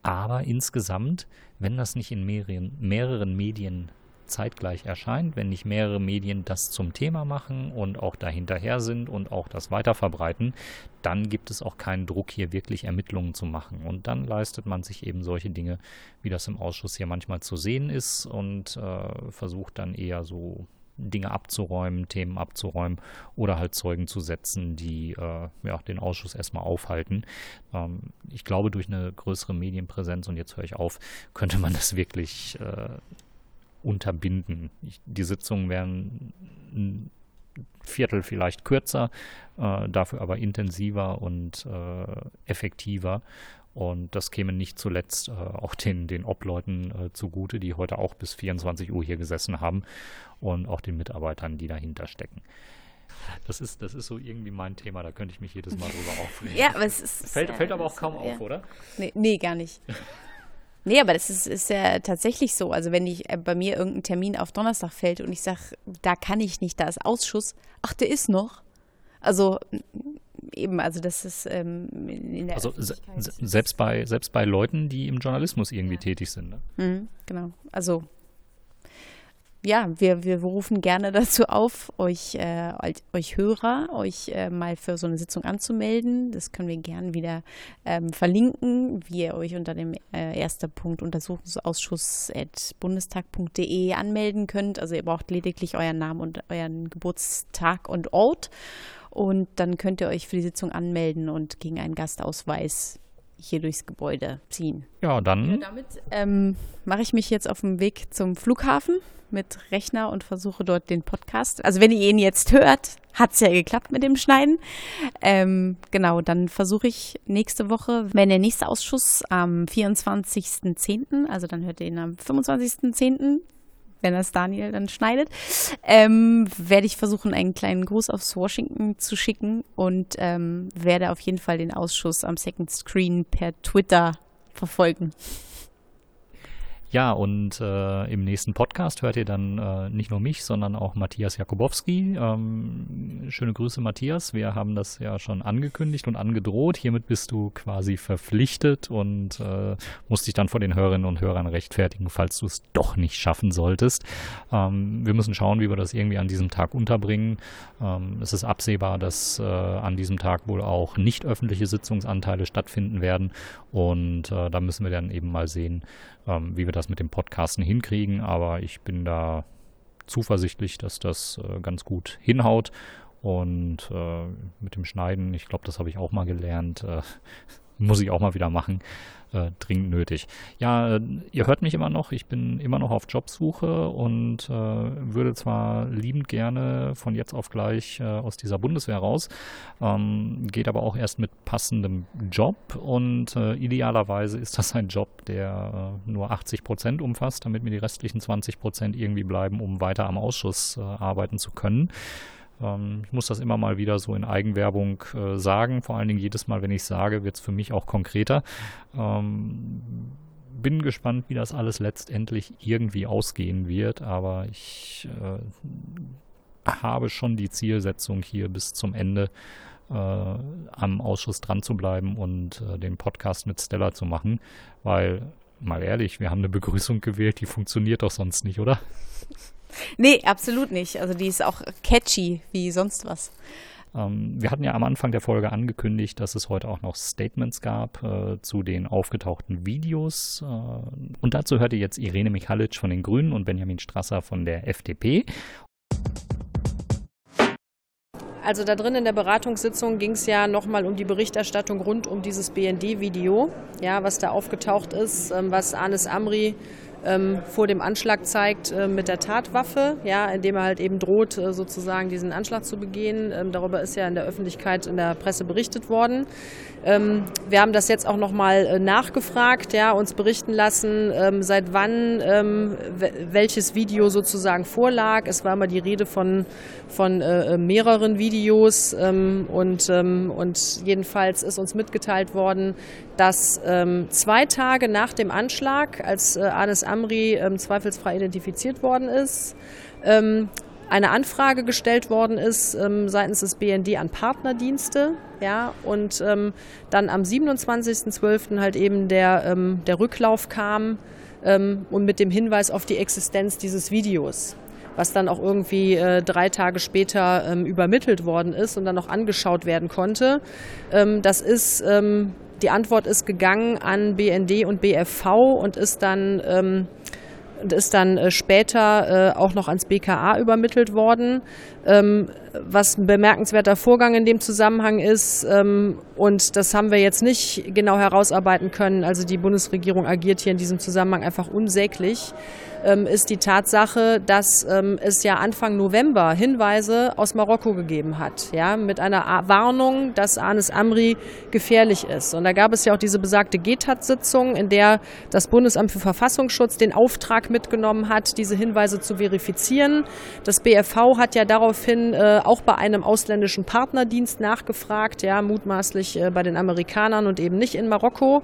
Aber insgesamt, wenn das nicht in mehreren, mehreren Medien zeitgleich erscheint, wenn nicht mehrere Medien das zum Thema machen und auch dahinterher sind und auch das weiterverbreiten, dann gibt es auch keinen Druck, hier wirklich Ermittlungen zu machen. Und dann leistet man sich eben solche Dinge, wie das im Ausschuss hier manchmal zu sehen ist und äh, versucht dann eher so Dinge abzuräumen, Themen abzuräumen oder halt Zeugen zu setzen, die äh, ja, den Ausschuss erstmal aufhalten. Ähm, ich glaube, durch eine größere Medienpräsenz, und jetzt höre ich auf, könnte man das wirklich äh, unterbinden. Ich, die Sitzungen wären ein Viertel vielleicht kürzer, äh, dafür aber intensiver und äh, effektiver. Und das käme nicht zuletzt äh, auch den, den Obleuten äh, zugute, die heute auch bis 24 Uhr hier gesessen haben und auch den Mitarbeitern, die dahinter stecken. Das ist, das ist so irgendwie mein Thema, da könnte ich mich jedes Mal drüber aufregen. Ja, aber es ist. Fällt, fällt aber auch kaum ja. auf, oder? Nee, nee gar nicht. Nee, aber das ist, ist ja tatsächlich so. Also wenn ich äh, bei mir irgendein Termin auf Donnerstag fällt und ich sage, da kann ich nicht, da ist Ausschuss, ach, der ist noch. Also eben, also das ist ähm, in der Also se selbst bei selbst bei Leuten, die im Journalismus irgendwie ja. tätig sind. Ne? Mhm, genau. Also ja, wir, wir rufen gerne dazu auf, euch, äh, euch Hörer, euch äh, mal für so eine Sitzung anzumelden. Das können wir gerne wieder ähm, verlinken, wie ihr euch unter dem äh, ersten Punkt Untersuchungsausschuss.bundestag.de anmelden könnt. Also ihr braucht lediglich euren Namen und euren Geburtstag und Ort. Und dann könnt ihr euch für die Sitzung anmelden und gegen einen Gastausweis hier durchs Gebäude ziehen. Ja, dann. Ja, damit ähm, mache ich mich jetzt auf den Weg zum Flughafen mit Rechner und versuche dort den Podcast. Also wenn ihr ihn jetzt hört, hat es ja geklappt mit dem Schneiden. Ähm, genau, dann versuche ich nächste Woche, wenn der nächste Ausschuss am 24.10., also dann hört ihr ihn am 25.10., wenn das Daniel dann schneidet, ähm, werde ich versuchen, einen kleinen Gruß aufs Washington zu schicken und ähm, werde auf jeden Fall den Ausschuss am Second Screen per Twitter verfolgen. Ja, und äh, im nächsten Podcast hört ihr dann äh, nicht nur mich, sondern auch Matthias Jakubowski. Ähm, schöne Grüße, Matthias. Wir haben das ja schon angekündigt und angedroht. Hiermit bist du quasi verpflichtet und äh, musst dich dann vor den Hörerinnen und Hörern rechtfertigen, falls du es doch nicht schaffen solltest. Ähm, wir müssen schauen, wie wir das irgendwie an diesem Tag unterbringen. Ähm, es ist absehbar, dass äh, an diesem Tag wohl auch nicht öffentliche Sitzungsanteile stattfinden werden. Und äh, da müssen wir dann eben mal sehen, ähm, wie wir das mit dem Podcasten hinkriegen. Aber ich bin da zuversichtlich, dass das äh, ganz gut hinhaut. Und äh, mit dem Schneiden, ich glaube, das habe ich auch mal gelernt, äh, muss ich auch mal wieder machen äh, dringend nötig. Ja, äh, ihr hört mich immer noch. Ich bin immer noch auf Jobsuche und äh, würde zwar liebend gerne von jetzt auf gleich äh, aus dieser Bundeswehr raus, ähm, geht aber auch erst mit passendem Job und äh, idealerweise ist das ein Job, der äh, nur 80 Prozent umfasst, damit mir die restlichen 20 Prozent irgendwie bleiben, um weiter am Ausschuss arbeiten zu können. Ähm, ich muss das immer mal wieder so in Eigenwerbung äh, sagen. Vor allen Dingen jedes Mal, wenn ich sage, wird es für mich auch konkreter. Ähm, bin gespannt, wie das alles letztendlich irgendwie ausgehen wird, aber ich äh, habe schon die Zielsetzung hier bis zum Ende äh, am Ausschuss dran zu bleiben und den Podcast mit Stella zu machen, weil mal ehrlich, wir haben eine Begrüßung gewählt, die funktioniert doch sonst nicht, oder? Nee, absolut nicht. Also die ist auch catchy wie sonst was. Ähm, wir hatten ja am Anfang der Folge angekündigt, dass es heute auch noch Statements gab äh, zu den aufgetauchten Videos. Äh, und dazu hörte jetzt Irene Michalic von den Grünen und Benjamin Strasser von der FDP. Also da drin in der Beratungssitzung ging es ja nochmal um die Berichterstattung rund um dieses BND-Video, ja, was da aufgetaucht ist, ähm, was Anis Amri ähm, vor dem Anschlag zeigt äh, mit der Tatwaffe, ja, indem er halt eben droht, äh, sozusagen diesen Anschlag zu begehen. Ähm, darüber ist ja in der Öffentlichkeit, in der Presse berichtet worden. Ähm, wir haben das jetzt auch nochmal äh, nachgefragt, ja, uns berichten lassen, ähm, seit wann ähm, welches Video sozusagen vorlag. Es war immer die Rede von, von äh, mehreren Videos ähm, und, und jedenfalls ist uns mitgeteilt worden, dass zwei Tage nach dem Anschlag, als äh, Anis Amri ähm, zweifelsfrei identifiziert worden ist. Eine Anfrage gestellt worden ist ähm, seitens des BND an Partnerdienste, ja, und ähm, dann am 27.12. halt eben der, ähm, der Rücklauf kam ähm, und mit dem Hinweis auf die Existenz dieses Videos was dann auch irgendwie äh, drei Tage später ähm, übermittelt worden ist und dann noch angeschaut werden konnte. Ähm, das ist, ähm, die Antwort ist gegangen an BND und BFV und ist dann ähm, und ist dann äh, später äh, auch noch ans BKA übermittelt worden. Was ein bemerkenswerter Vorgang in dem Zusammenhang ist, ähm, und das haben wir jetzt nicht genau herausarbeiten können, also die Bundesregierung agiert hier in diesem Zusammenhang einfach unsäglich, ähm, ist die Tatsache, dass ähm, es ja Anfang November Hinweise aus Marokko gegeben hat, ja, mit einer Warnung, dass Anis Amri gefährlich ist. Und da gab es ja auch diese besagte GTAT-Sitzung, in der das Bundesamt für Verfassungsschutz den Auftrag mitgenommen hat, diese Hinweise zu verifizieren. Das BFV hat ja daraufhin äh, auch bei einem ausländischen Partnerdienst nachgefragt, ja, mutmaßlich äh, bei den Amerikanern und eben nicht in Marokko.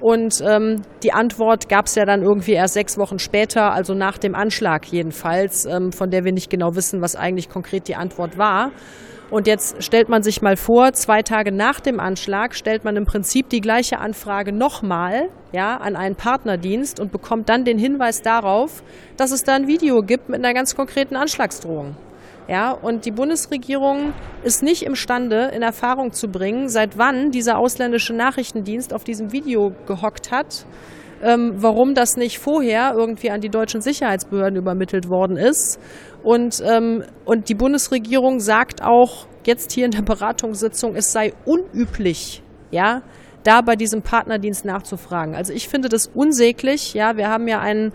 Und ähm, die Antwort gab es ja dann irgendwie erst sechs Wochen später, also nach dem Anschlag jedenfalls, ähm, von der wir nicht genau wissen, was eigentlich konkret die Antwort war. Und jetzt stellt man sich mal vor, zwei Tage nach dem Anschlag stellt man im Prinzip die gleiche Anfrage nochmal ja, an einen Partnerdienst und bekommt dann den Hinweis darauf, dass es da ein Video gibt mit einer ganz konkreten Anschlagsdrohung. Ja, und die Bundesregierung ist nicht imstande, in Erfahrung zu bringen, seit wann dieser ausländische Nachrichtendienst auf diesem Video gehockt hat, ähm, warum das nicht vorher irgendwie an die deutschen Sicherheitsbehörden übermittelt worden ist. Und, ähm, und die Bundesregierung sagt auch jetzt hier in der Beratungssitzung, es sei unüblich, ja, da bei diesem Partnerdienst nachzufragen. Also ich finde das unsäglich. Ja, wir haben ja einen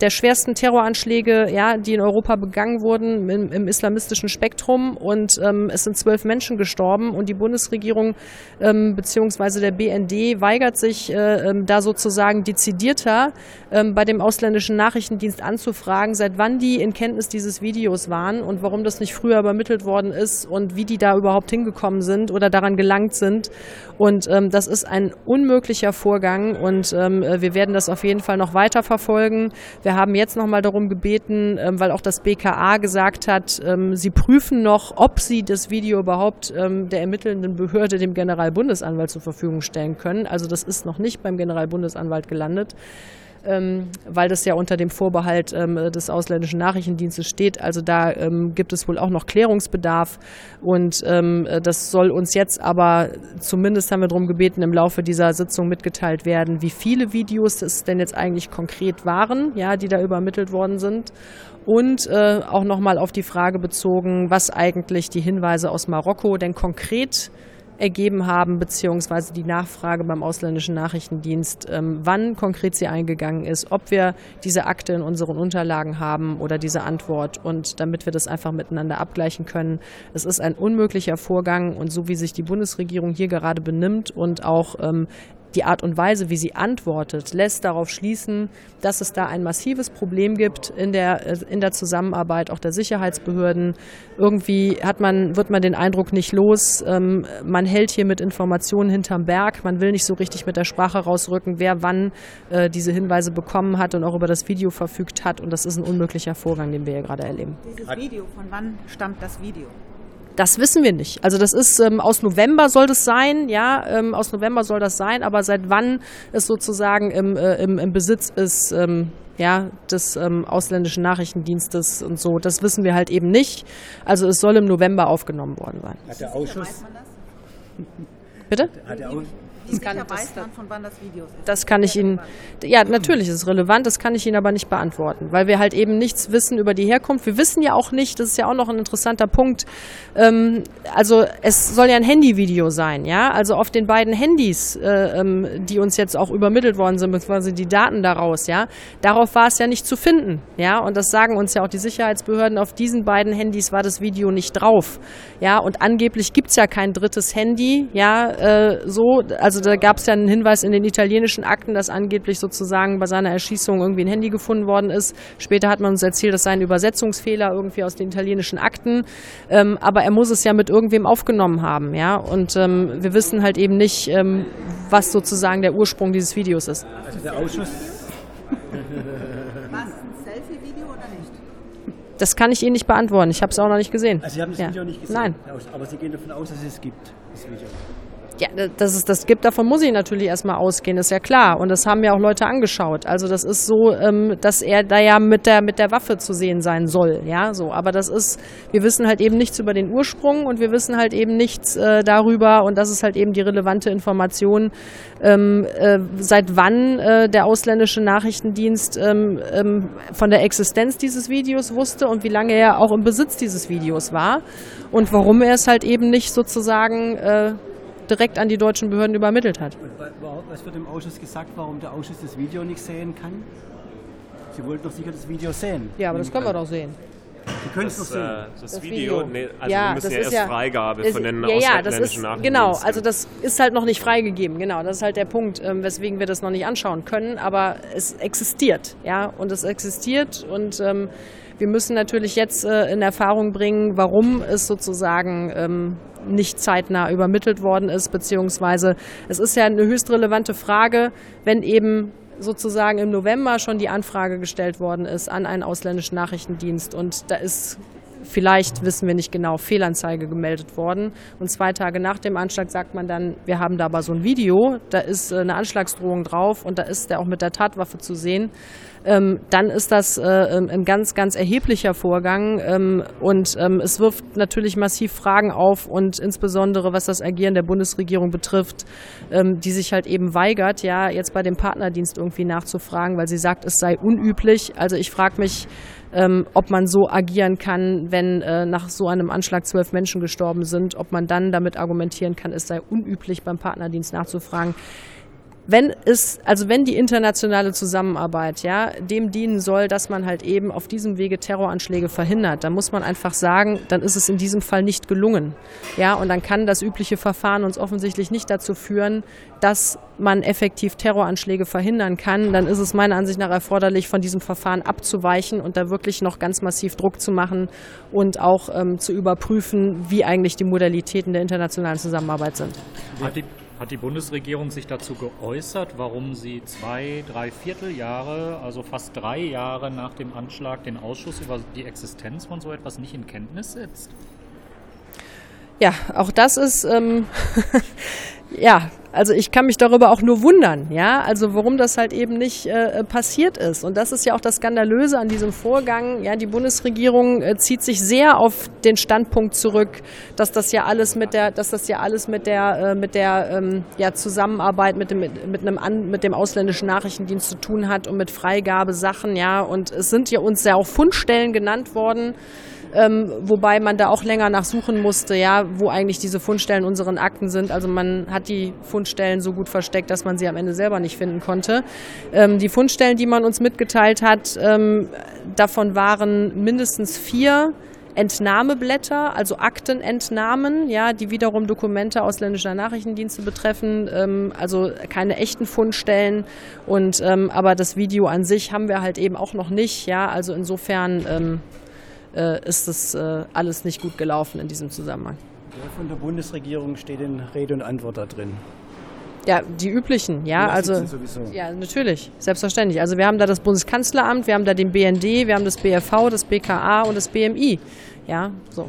der schwersten Terroranschläge, ja, die in Europa begangen wurden im, im islamistischen Spektrum. Und ähm, es sind zwölf Menschen gestorben und die Bundesregierung ähm, bzw. der BND weigert sich, äh, ähm, da sozusagen dezidierter ähm, bei dem ausländischen Nachrichtendienst anzufragen, seit wann die in Kenntnis dieses Videos waren und warum das nicht früher übermittelt worden ist und wie die da überhaupt hingekommen sind oder daran gelangt sind. Und ähm, das ist ein unmöglicher Vorgang und ähm, wir werden das auf jeden Fall noch weiter verfolgen. Wir wir haben jetzt noch mal darum gebeten, ähm, weil auch das BKA gesagt hat, ähm, sie prüfen noch, ob sie das Video überhaupt ähm, der ermittelnden Behörde, dem Generalbundesanwalt zur Verfügung stellen können. Also das ist noch nicht beim Generalbundesanwalt gelandet weil das ja unter dem Vorbehalt ähm, des ausländischen Nachrichtendienstes steht. Also da ähm, gibt es wohl auch noch Klärungsbedarf und ähm, das soll uns jetzt aber zumindest haben wir darum gebeten, im Laufe dieser Sitzung mitgeteilt werden, wie viele Videos es denn jetzt eigentlich konkret waren, ja, die da übermittelt worden sind und äh, auch nochmal auf die Frage bezogen, was eigentlich die Hinweise aus Marokko denn konkret ergeben haben, beziehungsweise die Nachfrage beim ausländischen Nachrichtendienst, ähm, wann konkret sie eingegangen ist, ob wir diese Akte in unseren Unterlagen haben oder diese Antwort und damit wir das einfach miteinander abgleichen können. Es ist ein unmöglicher Vorgang und so wie sich die Bundesregierung hier gerade benimmt und auch ähm, die Art und Weise, wie sie antwortet, lässt darauf schließen, dass es da ein massives Problem gibt in der, äh, in der Zusammenarbeit auch der Sicherheitsbehörden. Irgendwie hat man, wird man den Eindruck nicht los, ähm, man hält hier mit Informationen hinterm Berg, man will nicht so richtig mit der Sprache rausrücken, wer wann äh, diese Hinweise bekommen hat und auch über das Video verfügt hat. Und das ist ein unmöglicher Vorgang, den wir hier gerade erleben. Dieses Video, von wann stammt das Video? Das wissen wir nicht. Also das ist ähm, aus November soll das sein, ja, ähm, aus November soll das sein, aber seit wann es sozusagen im, äh, im, im Besitz ist, ähm, ja, des ähm, ausländischen Nachrichtendienstes und so, das wissen wir halt eben nicht. Also es soll im November aufgenommen worden sein. Hat der Ausschuss? Bitte? Hat der Ausschuss? Das kann, weiß man, von wann das Video ist. Das kann ich Ihnen, ja, natürlich ist es relevant, das kann ich Ihnen aber nicht beantworten, weil wir halt eben nichts wissen über die Herkunft. Wir wissen ja auch nicht, das ist ja auch noch ein interessanter Punkt, ähm, also es soll ja ein Handyvideo sein, ja, also auf den beiden Handys, äh, ähm, die uns jetzt auch übermittelt worden sind, beziehungsweise die Daten daraus, ja, darauf war es ja nicht zu finden, ja, und das sagen uns ja auch die Sicherheitsbehörden, auf diesen beiden Handys war das Video nicht drauf, ja, und angeblich gibt es ja kein drittes Handy, ja, äh, so, also also da gab es ja einen Hinweis in den italienischen Akten, dass angeblich sozusagen bei seiner Erschießung irgendwie ein Handy gefunden worden ist. Später hat man uns erzählt, das sei ein Übersetzungsfehler irgendwie aus den italienischen Akten. Ähm, aber er muss es ja mit irgendwem aufgenommen haben, ja. Und ähm, wir wissen halt eben nicht, ähm, was sozusagen der Ursprung dieses Videos ist. Also der Ausschuss. Das kann ich Ihnen nicht beantworten. Ich habe es auch noch nicht gesehen. Also Sie haben das ja. Video nicht gesehen? Nein. Aber Sie gehen davon aus, dass es gibt, das Video. Ja, dass es das gibt, davon muss ich natürlich erstmal ausgehen, ist ja klar. Und das haben ja auch Leute angeschaut. Also das ist so, ähm, dass er da ja mit der, mit der Waffe zu sehen sein soll. Ja, so. Aber das ist, wir wissen halt eben nichts über den Ursprung und wir wissen halt eben nichts äh, darüber, und das ist halt eben die relevante Information, ähm, äh, seit wann äh, der ausländische Nachrichtendienst ähm, von der Existenz dieses Videos wusste und wie lange er auch im Besitz dieses Videos war und warum er es halt eben nicht sozusagen direkt an die deutschen Behörden übermittelt hat. Was wird im Ausschuss gesagt, warum der Ausschuss das Video nicht sehen kann? Sie wollten doch sicher das Video sehen. Ja, aber das können wir doch sehen. Sie können es doch sehen. Äh, das, Das Video, Video. nee, also Ja, wir müssen das ja ist erst ja- Freigabe Es- von den ja, ja, das ausländischen ist, Nachrichten. genau, also das ist halt noch nicht freigegeben, genau, das ist halt der Punkt, ähm, weswegen wir das noch nicht anschauen können, aber es existiert, ja, und es existiert und ähm, wir müssen natürlich jetzt äh, in Erfahrung bringen, warum es sozusagen ähm, nicht zeitnah übermittelt worden ist, beziehungsweise es ist ja eine höchst relevante Frage, wenn eben sozusagen im November schon die Anfrage gestellt worden ist an einen ausländischen Nachrichtendienst. Und da ist vielleicht, wissen wir nicht genau, Fehlanzeige gemeldet worden. Und zwei Tage nach dem Anschlag sagt man dann, wir haben da aber so ein Video, da ist äh, eine Anschlagsdrohung drauf und da ist der auch mit der Tatwaffe zu sehen. Ähm, dann ist das äh, ein ganz, ganz erheblicher Vorgang ähm, und ähm, es wirft natürlich massiv Fragen auf und insbesondere was das Agieren der Bundesregierung betrifft, ähm, die sich halt eben weigert, ja, jetzt bei dem Partnerdienst irgendwie nachzufragen, weil sie sagt, es sei unüblich. Also ich frage mich, ähm, ob man so agieren kann, wenn äh, nach so einem Anschlag zwölf Menschen gestorben sind, ob man dann damit argumentieren kann, es sei unüblich beim Partnerdienst nachzufragen. Wenn es, also wenn die internationale Zusammenarbeit ja dem dienen soll, dass man halt eben auf diesem Wege Terroranschläge verhindert, dann muss man einfach sagen, dann ist es in diesem Fall nicht gelungen. Ja, und dann kann das übliche Verfahren uns offensichtlich nicht dazu führen, dass man effektiv Terroranschläge verhindern kann. Dann ist es meiner Ansicht nach erforderlich, von diesem Verfahren abzuweichen und da wirklich noch ganz massiv Druck zu machen und auch ähm, zu überprüfen, wie eigentlich die Modalitäten der internationalen Zusammenarbeit sind. Die, hat die Bundesregierung sich dazu geäußert, warum sie zwei, drei Vierteljahre, also fast drei Jahre nach dem Anschlag, den Ausschuss über die Existenz von so etwas nicht in Kenntnis setzt? Ja, auch das ist, ähm, ja, also ich kann mich darüber auch nur wundern, ja, also warum das halt eben nicht äh, passiert ist. Und das ist ja auch das Skandalöse an diesem Vorgang. Ja, die Bundesregierung äh, zieht sich sehr auf den Standpunkt zurück, dass das ja alles mit der, dass das ja alles mit der, äh, mit der ähm, ja, Zusammenarbeit mit dem, mit, mit einem an, mit dem ausländischen Nachrichtendienst zu tun hat und mit Freigabesachen, ja. Und es sind ja uns ja auch Fundstellen genannt worden ähm, wobei man da auch länger nachsuchen musste, ja, wo eigentlich diese Fundstellen unseren Akten sind. Also man hat die Fundstellen so gut versteckt, dass man sie am Ende selber nicht finden konnte. Ähm, die Fundstellen, die man uns mitgeteilt hat, ähm, davon waren mindestens vier Entnahmeblätter, also Aktenentnahmen, ja, die wiederum Dokumente ausländischer Nachrichtendienste betreffen, ähm, also keine echten Fundstellen. Und ähm, aber das Video an sich haben wir halt eben auch noch nicht, ja, also insofern ähm, äh, ist das äh, alles nicht gut gelaufen in diesem Zusammenhang. Wer von der Bundesregierung steht in Rede und Antwort da drin? Ja, die üblichen, ja, Ja, also ja, natürlich, selbstverständlich. Also wir haben da das Bundeskanzleramt, wir haben da den BND, wir haben das BFV, das BKA und das BMI. Ja, so.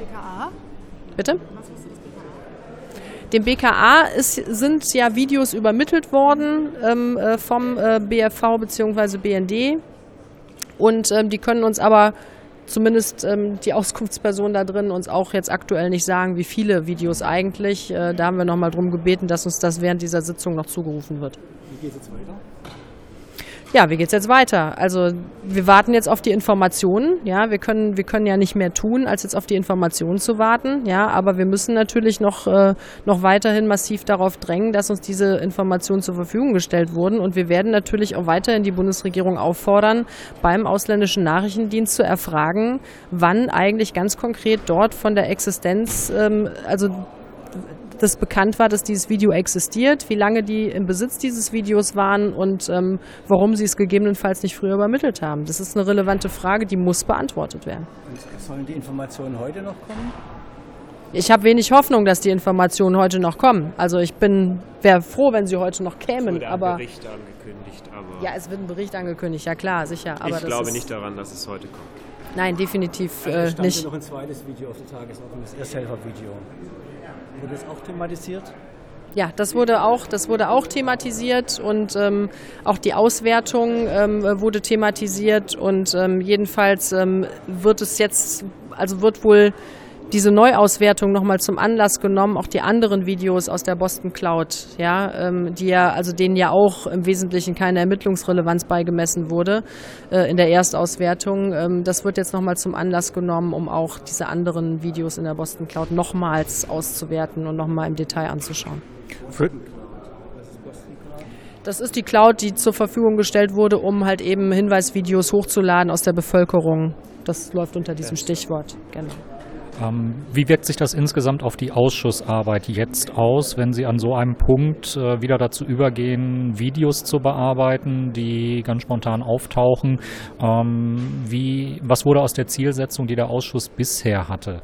BKA? Bitte? Dem BKA ist, sind ja Videos übermittelt worden ähm, äh, vom äh, BFV bzw. BND. Und ähm, die können uns aber zumindest ähm, die Auskunftsperson da drin uns auch jetzt aktuell nicht sagen, wie viele Videos eigentlich. Äh, da haben wir nochmal drum gebeten, dass uns das während dieser Sitzung noch zugerufen wird. Wie geht es jetzt weiter? Ja, wie geht's jetzt weiter? Also wir warten jetzt auf die Informationen. Ja, wir können wir können ja nicht mehr tun, als jetzt auf die Informationen zu warten. Ja, aber wir müssen natürlich noch äh, noch weiterhin massiv darauf drängen, dass uns diese Informationen zur Verfügung gestellt wurden. Und wir werden natürlich auch weiterhin die Bundesregierung auffordern, beim ausländischen Nachrichtendienst zu erfragen, wann eigentlich ganz konkret dort von der Existenz, ähm, also das bekannt war, dass dieses Video existiert, wie lange die im Besitz dieses Videos waren und ähm, warum sie es gegebenenfalls nicht früher übermittelt haben. Das ist eine relevante Frage, die muss beantwortet werden. Und sollen die Informationen heute noch kommen? Ich habe wenig Hoffnung, dass die Informationen heute noch kommen. Also ich bin wäre froh, wenn sie heute noch kämen, wurde ein aber Bericht angekündigt, aber ja, es wird ein Bericht angekündigt, ja klar, sicher. Aber ich das glaube ist, nicht daran, dass es heute kommt. Nein, definitiv Also es äh, nicht. noch ein zweites Video auf der Tagesordnung, das Ersthelfervideo. Wurde das auch thematisiert? Ja, das wurde auch, das wurde auch thematisiert und ähm, auch die Auswertung ähm, wurde thematisiert und ähm, jedenfalls ähm, wird es jetzt, also wird wohl diese Neuauswertung nochmal zum Anlass genommen, auch die anderen Videos aus der Boston Cloud, ja, ähm, die ja, also denen ja auch im Wesentlichen keine Ermittlungsrelevanz beigemessen wurde äh, in der Erstauswertung. Ähm, das wird jetzt nochmal zum Anlass genommen, um auch diese anderen Videos in der Boston Cloud nochmals auszuwerten und nochmal im Detail anzuschauen. Für das ist die Cloud, die zur Verfügung gestellt wurde, um halt eben Hinweisvideos hochzuladen aus der Bevölkerung. Das läuft unter diesem Stichwort. Genau. Ähm, wie wirkt sich das insgesamt auf die Ausschussarbeit jetzt aus, wenn Sie an so einem Punkt äh, wieder dazu übergehen, Videos zu bearbeiten, die ganz spontan auftauchen? Ähm, wie, was wurde aus der Zielsetzung, die der Ausschuss bisher hatte?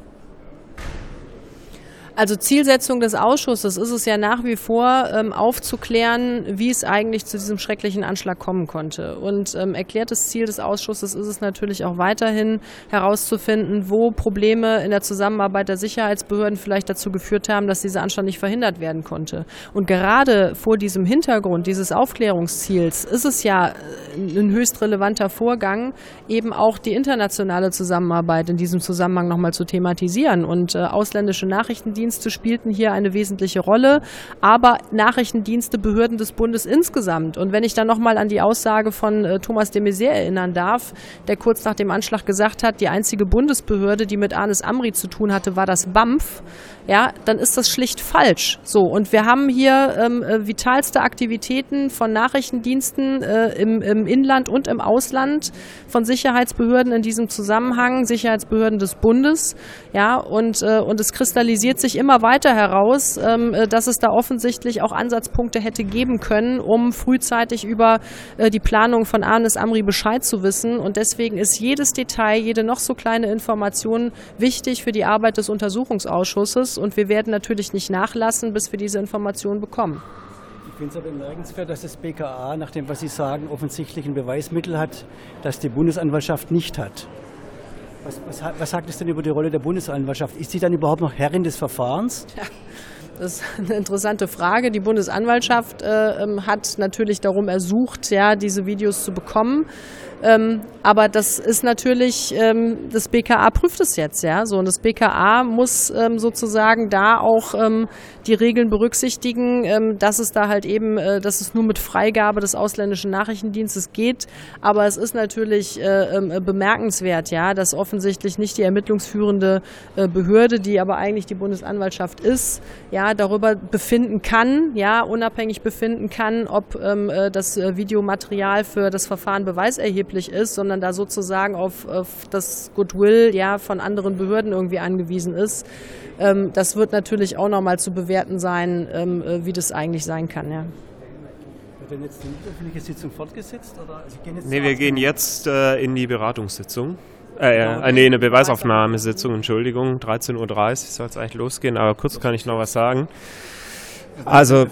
Also Zielsetzung des Ausschusses ist es ja nach wie vor, ähm, aufzuklären, wie es eigentlich zu diesem schrecklichen Anschlag kommen konnte. Und ähm, erklärtes Ziel des Ausschusses ist es natürlich auch weiterhin herauszufinden, wo Probleme in der Zusammenarbeit der Sicherheitsbehörden vielleicht dazu geführt haben, dass dieser Anschlag nicht verhindert werden konnte. Und gerade vor diesem Hintergrund dieses Aufklärungsziels ist es ja äh, ein höchst relevanter Vorgang, eben auch die internationale Zusammenarbeit in diesem Zusammenhang nochmal zu thematisieren und äh, ausländische Nachrichtendienste Nachrichtendienste spielten hier eine wesentliche Rolle, aber Nachrichtendienste, Behörden des Bundes insgesamt. Und wenn ich dann nochmal an die Aussage von äh, Thomas de Maizière erinnern darf, der kurz nach dem Anschlag gesagt hat, die einzige Bundesbehörde, die mit Anis Amri zu tun hatte, war das BAMF, ja, dann ist das schlicht falsch. So, und wir haben hier ähm, äh, vitalste Aktivitäten von Nachrichtendiensten äh, im, im Inland und im Ausland, von Sicherheitsbehörden in diesem Zusammenhang, Sicherheitsbehörden des Bundes, ja, und, äh, und es kristallisiert sich immer weiter heraus, ähm, äh, dass es da offensichtlich auch Ansatzpunkte hätte geben können, um frühzeitig über äh, die Planung von Arnes Amri Bescheid zu wissen. Und deswegen ist jedes Detail, jede noch so kleine Information wichtig für die Arbeit des Untersuchungsausschusses und wir werden natürlich nicht nachlassen, bis wir diese Informationen bekommen. Ich finde es aber bemerkenswert, dass das BKA, nach dem, was Sie sagen, offensichtlich ein Beweismittel hat, das die Bundesanwaltschaft nicht hat. Was, was, was sagt es denn über die Rolle der Bundesanwaltschaft? Ist sie dann überhaupt noch Herrin des Verfahrens? Ja. Das ist eine interessante Frage. Die Bundesanwaltschaft äh, ähm, hat natürlich darum ersucht, ja, diese Videos zu bekommen. Ähm, aber das ist natürlich, ähm, das BKA prüft es jetzt, ja. So, und das BKA muss ähm, sozusagen da auch ähm, die Regeln berücksichtigen, ähm, dass es da halt eben, äh, dass es nur mit Freigabe des ausländischen Nachrichtendienstes geht. Aber es ist natürlich äh, ähm, bemerkenswert, ja, dass offensichtlich nicht die ermittlungsführende äh, Behörde, die aber eigentlich die Bundesanwaltschaft ist, ja, darüber befinden kann, ja, unabhängig befinden kann, ob äh, das äh, Videomaterial für das Verfahren beweiserheblich ist, sondern da sozusagen auf, auf das Goodwill, ja, von anderen Behörden irgendwie angewiesen ist. Ähm, das wird natürlich auch nochmal zu bewerten sein, ähm, äh, wie das eigentlich sein kann. Ja. Wird denn jetzt die öffentliche Sitzung fortgesetzt? Oder? Also gehen jetzt nee, wir gehen jetzt äh, in die Beratungssitzung. Äh, äh, nee, eine Beweisaufnahmesitzung, Entschuldigung, 13.30 Uhr soll es eigentlich losgehen, aber kurz kann ich noch was sagen. Also,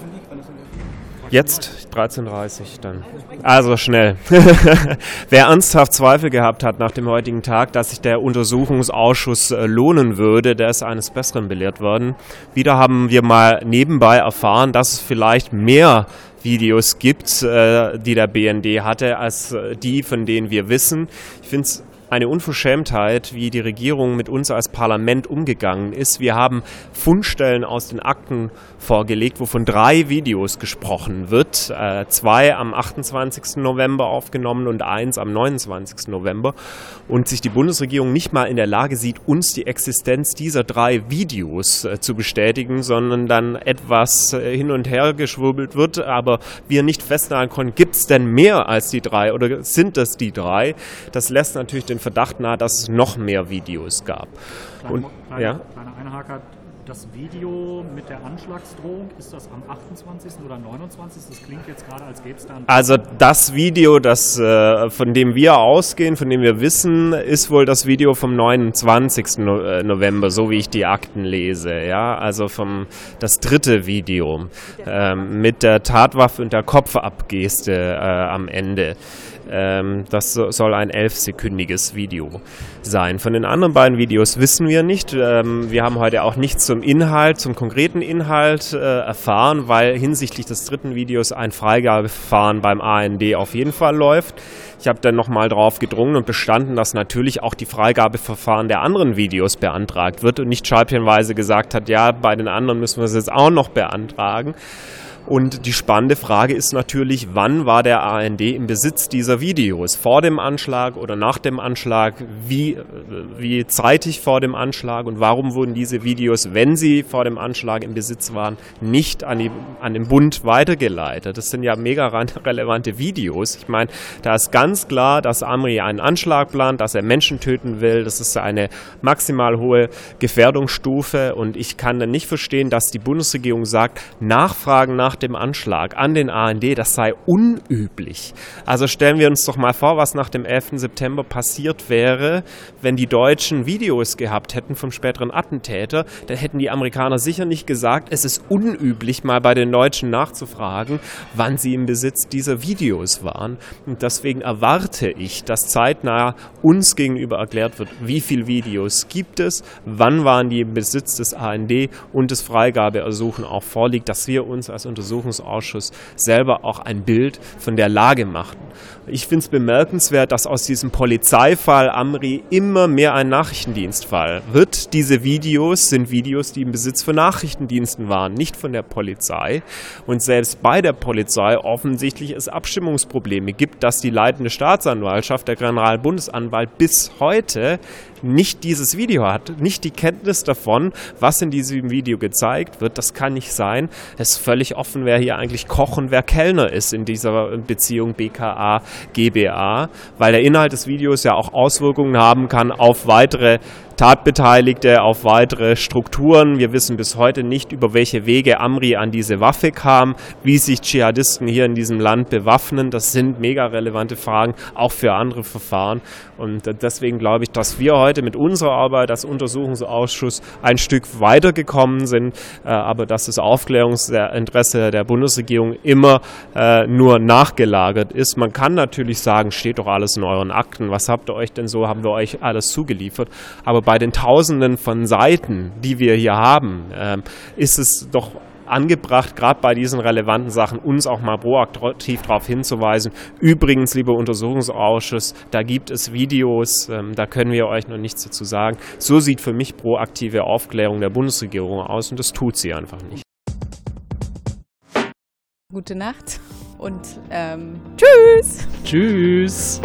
Jetzt 13.30 dann. Also schnell. Wer ernsthaft Zweifel gehabt hat nach dem heutigen Tag, dass sich der Untersuchungsausschuss äh, lohnen würde, der ist eines Besseren belehrt worden. Wieder haben wir mal nebenbei erfahren, dass es vielleicht mehr Videos gibt, äh, die der BND hatte, als äh, die, von denen wir wissen. Ich finde es eine Unverschämtheit, wie die Regierung mit uns als Parlament umgegangen ist. Wir haben Fundstellen aus den Akten vorgelegt, wovon drei Videos gesprochen wird. Äh, zwei am 28. November aufgenommen und eins am 29. November. Und sich die Bundesregierung nicht mal in der Lage sieht, uns die Existenz dieser drei Videos äh, zu bestätigen, sondern dann etwas äh, hin und her geschwurbelt wird, aber wir nicht festnageln konnten, gibt es denn mehr als die drei oder sind das die drei? Das lässt natürlich den Verdacht nahe, dass es noch mehr Videos gab. Kleine, und, kleine, ja? kleiner Einhaker, das Video mit der Anschlagsdrohung, ist das am 28. oder 29.? Das klingt jetzt gerade, als gäbe es da Also das Video, das, äh, von dem wir ausgehen, von dem wir wissen, ist wohl das Video vom 29. Äh, November, so wie ich die Akten lese. Ja, also vom das dritte Video ähm, mit der Tatwaffe und der Kopfabgeste äh, am Ende. Ähm, das soll ein elfsekündiges Video sein. Von den anderen beiden Videos wissen wir nicht. Ähm, wir haben heute auch nichts zum Inhalt, zum konkreten Inhalt äh, erfahren, weil hinsichtlich des dritten Videos ein Freigabeverfahren beim AND auf jeden Fall läuft. Ich habe dann nochmal drauf gedrungen und bestanden, dass natürlich auch die Freigabeverfahren der anderen Videos beantragt wird und nicht scheibchenweise gesagt hat, ja, bei den anderen müssen wir es jetzt auch noch beantragen. Und die spannende Frage ist natürlich, wann war der AND im Besitz dieser Videos? Vor dem Anschlag oder nach dem Anschlag? Wie, wie zeitig vor dem Anschlag? Und warum wurden diese Videos, wenn sie vor dem Anschlag im Besitz waren, nicht an, die, an den Bund weitergeleitet? Das sind ja mega relevante Videos. Ich meine, da ist ganz klar, dass Amri einen Anschlag plant, dass er Menschen töten will. Das ist eine maximal hohe Gefährdungsstufe. Und ich kann dann nicht verstehen, dass die Bundesregierung sagt, Nachfragen nach dem Anschlag an den AND, das sei unüblich. Also stellen wir uns doch mal vor, was nach dem 11. September passiert wäre, wenn die Deutschen Videos gehabt hätten vom späteren Attentäter. Da hätten die Amerikaner sicher nicht gesagt, es ist unüblich, mal bei den Deutschen nachzufragen, wann sie im Besitz dieser Videos waren. Und deswegen erwarte ich, dass zeitnah uns gegenüber erklärt wird, wie viele Videos gibt es, wann waren die im Besitz des AND und das Freigabeersuchen auch vorliegt, dass wir uns als Untersuchungsausschuss Untersuchungsausschuss selber auch ein Bild von der Lage machten. Ich finde es bemerkenswert, dass aus diesem Polizeifall Amri immer mehr ein Nachrichtendienstfall wird. Diese Videos sind Videos, die im Besitz von Nachrichtendiensten waren, nicht von der Polizei. Und selbst bei der Polizei offensichtlich es Abstimmungsprobleme gibt, dass die leitende Staatsanwaltschaft, der Generalbundesanwalt bis heute nicht dieses Video hat, nicht die Kenntnis davon, was in diesem Video gezeigt wird. Das kann nicht sein. Es ist völlig offen, wer hier eigentlich Koch und wer Kellner ist in dieser Beziehung BKA, GBA, weil der Inhalt des Videos ja auch Auswirkungen haben kann auf weitere Tatbeteiligte auf weitere Strukturen. Wir wissen bis heute nicht, über welche Wege Amri an diese Waffe kam, wie sich Dschihadisten hier in diesem Land bewaffnen. Das sind mega relevante Fragen, auch für andere Verfahren. Und deswegen glaube ich, dass wir heute mit unserer Arbeit als Untersuchungsausschuss ein Stück weitergekommen sind, äh, aber dass das Aufklärungsinteresse der Bundesregierung immer äh, nur nachgelagert ist. Man kann natürlich sagen, steht doch alles in euren Akten. Was habt ihr euch denn so? Haben wir euch alles zugeliefert? Aber bei den Tausenden von Seiten, die wir hier haben, äh, ist es doch angebracht, gerade bei diesen relevanten Sachen uns auch mal proaktiv darauf hinzuweisen. Übrigens, lieber Untersuchungsausschuss, da gibt es Videos, ähm, da können wir euch noch nichts dazu sagen. So sieht für mich proaktive Aufklärung der Bundesregierung aus und das tut sie einfach nicht. Gute Nacht und ähm, tschüss. Tschüss.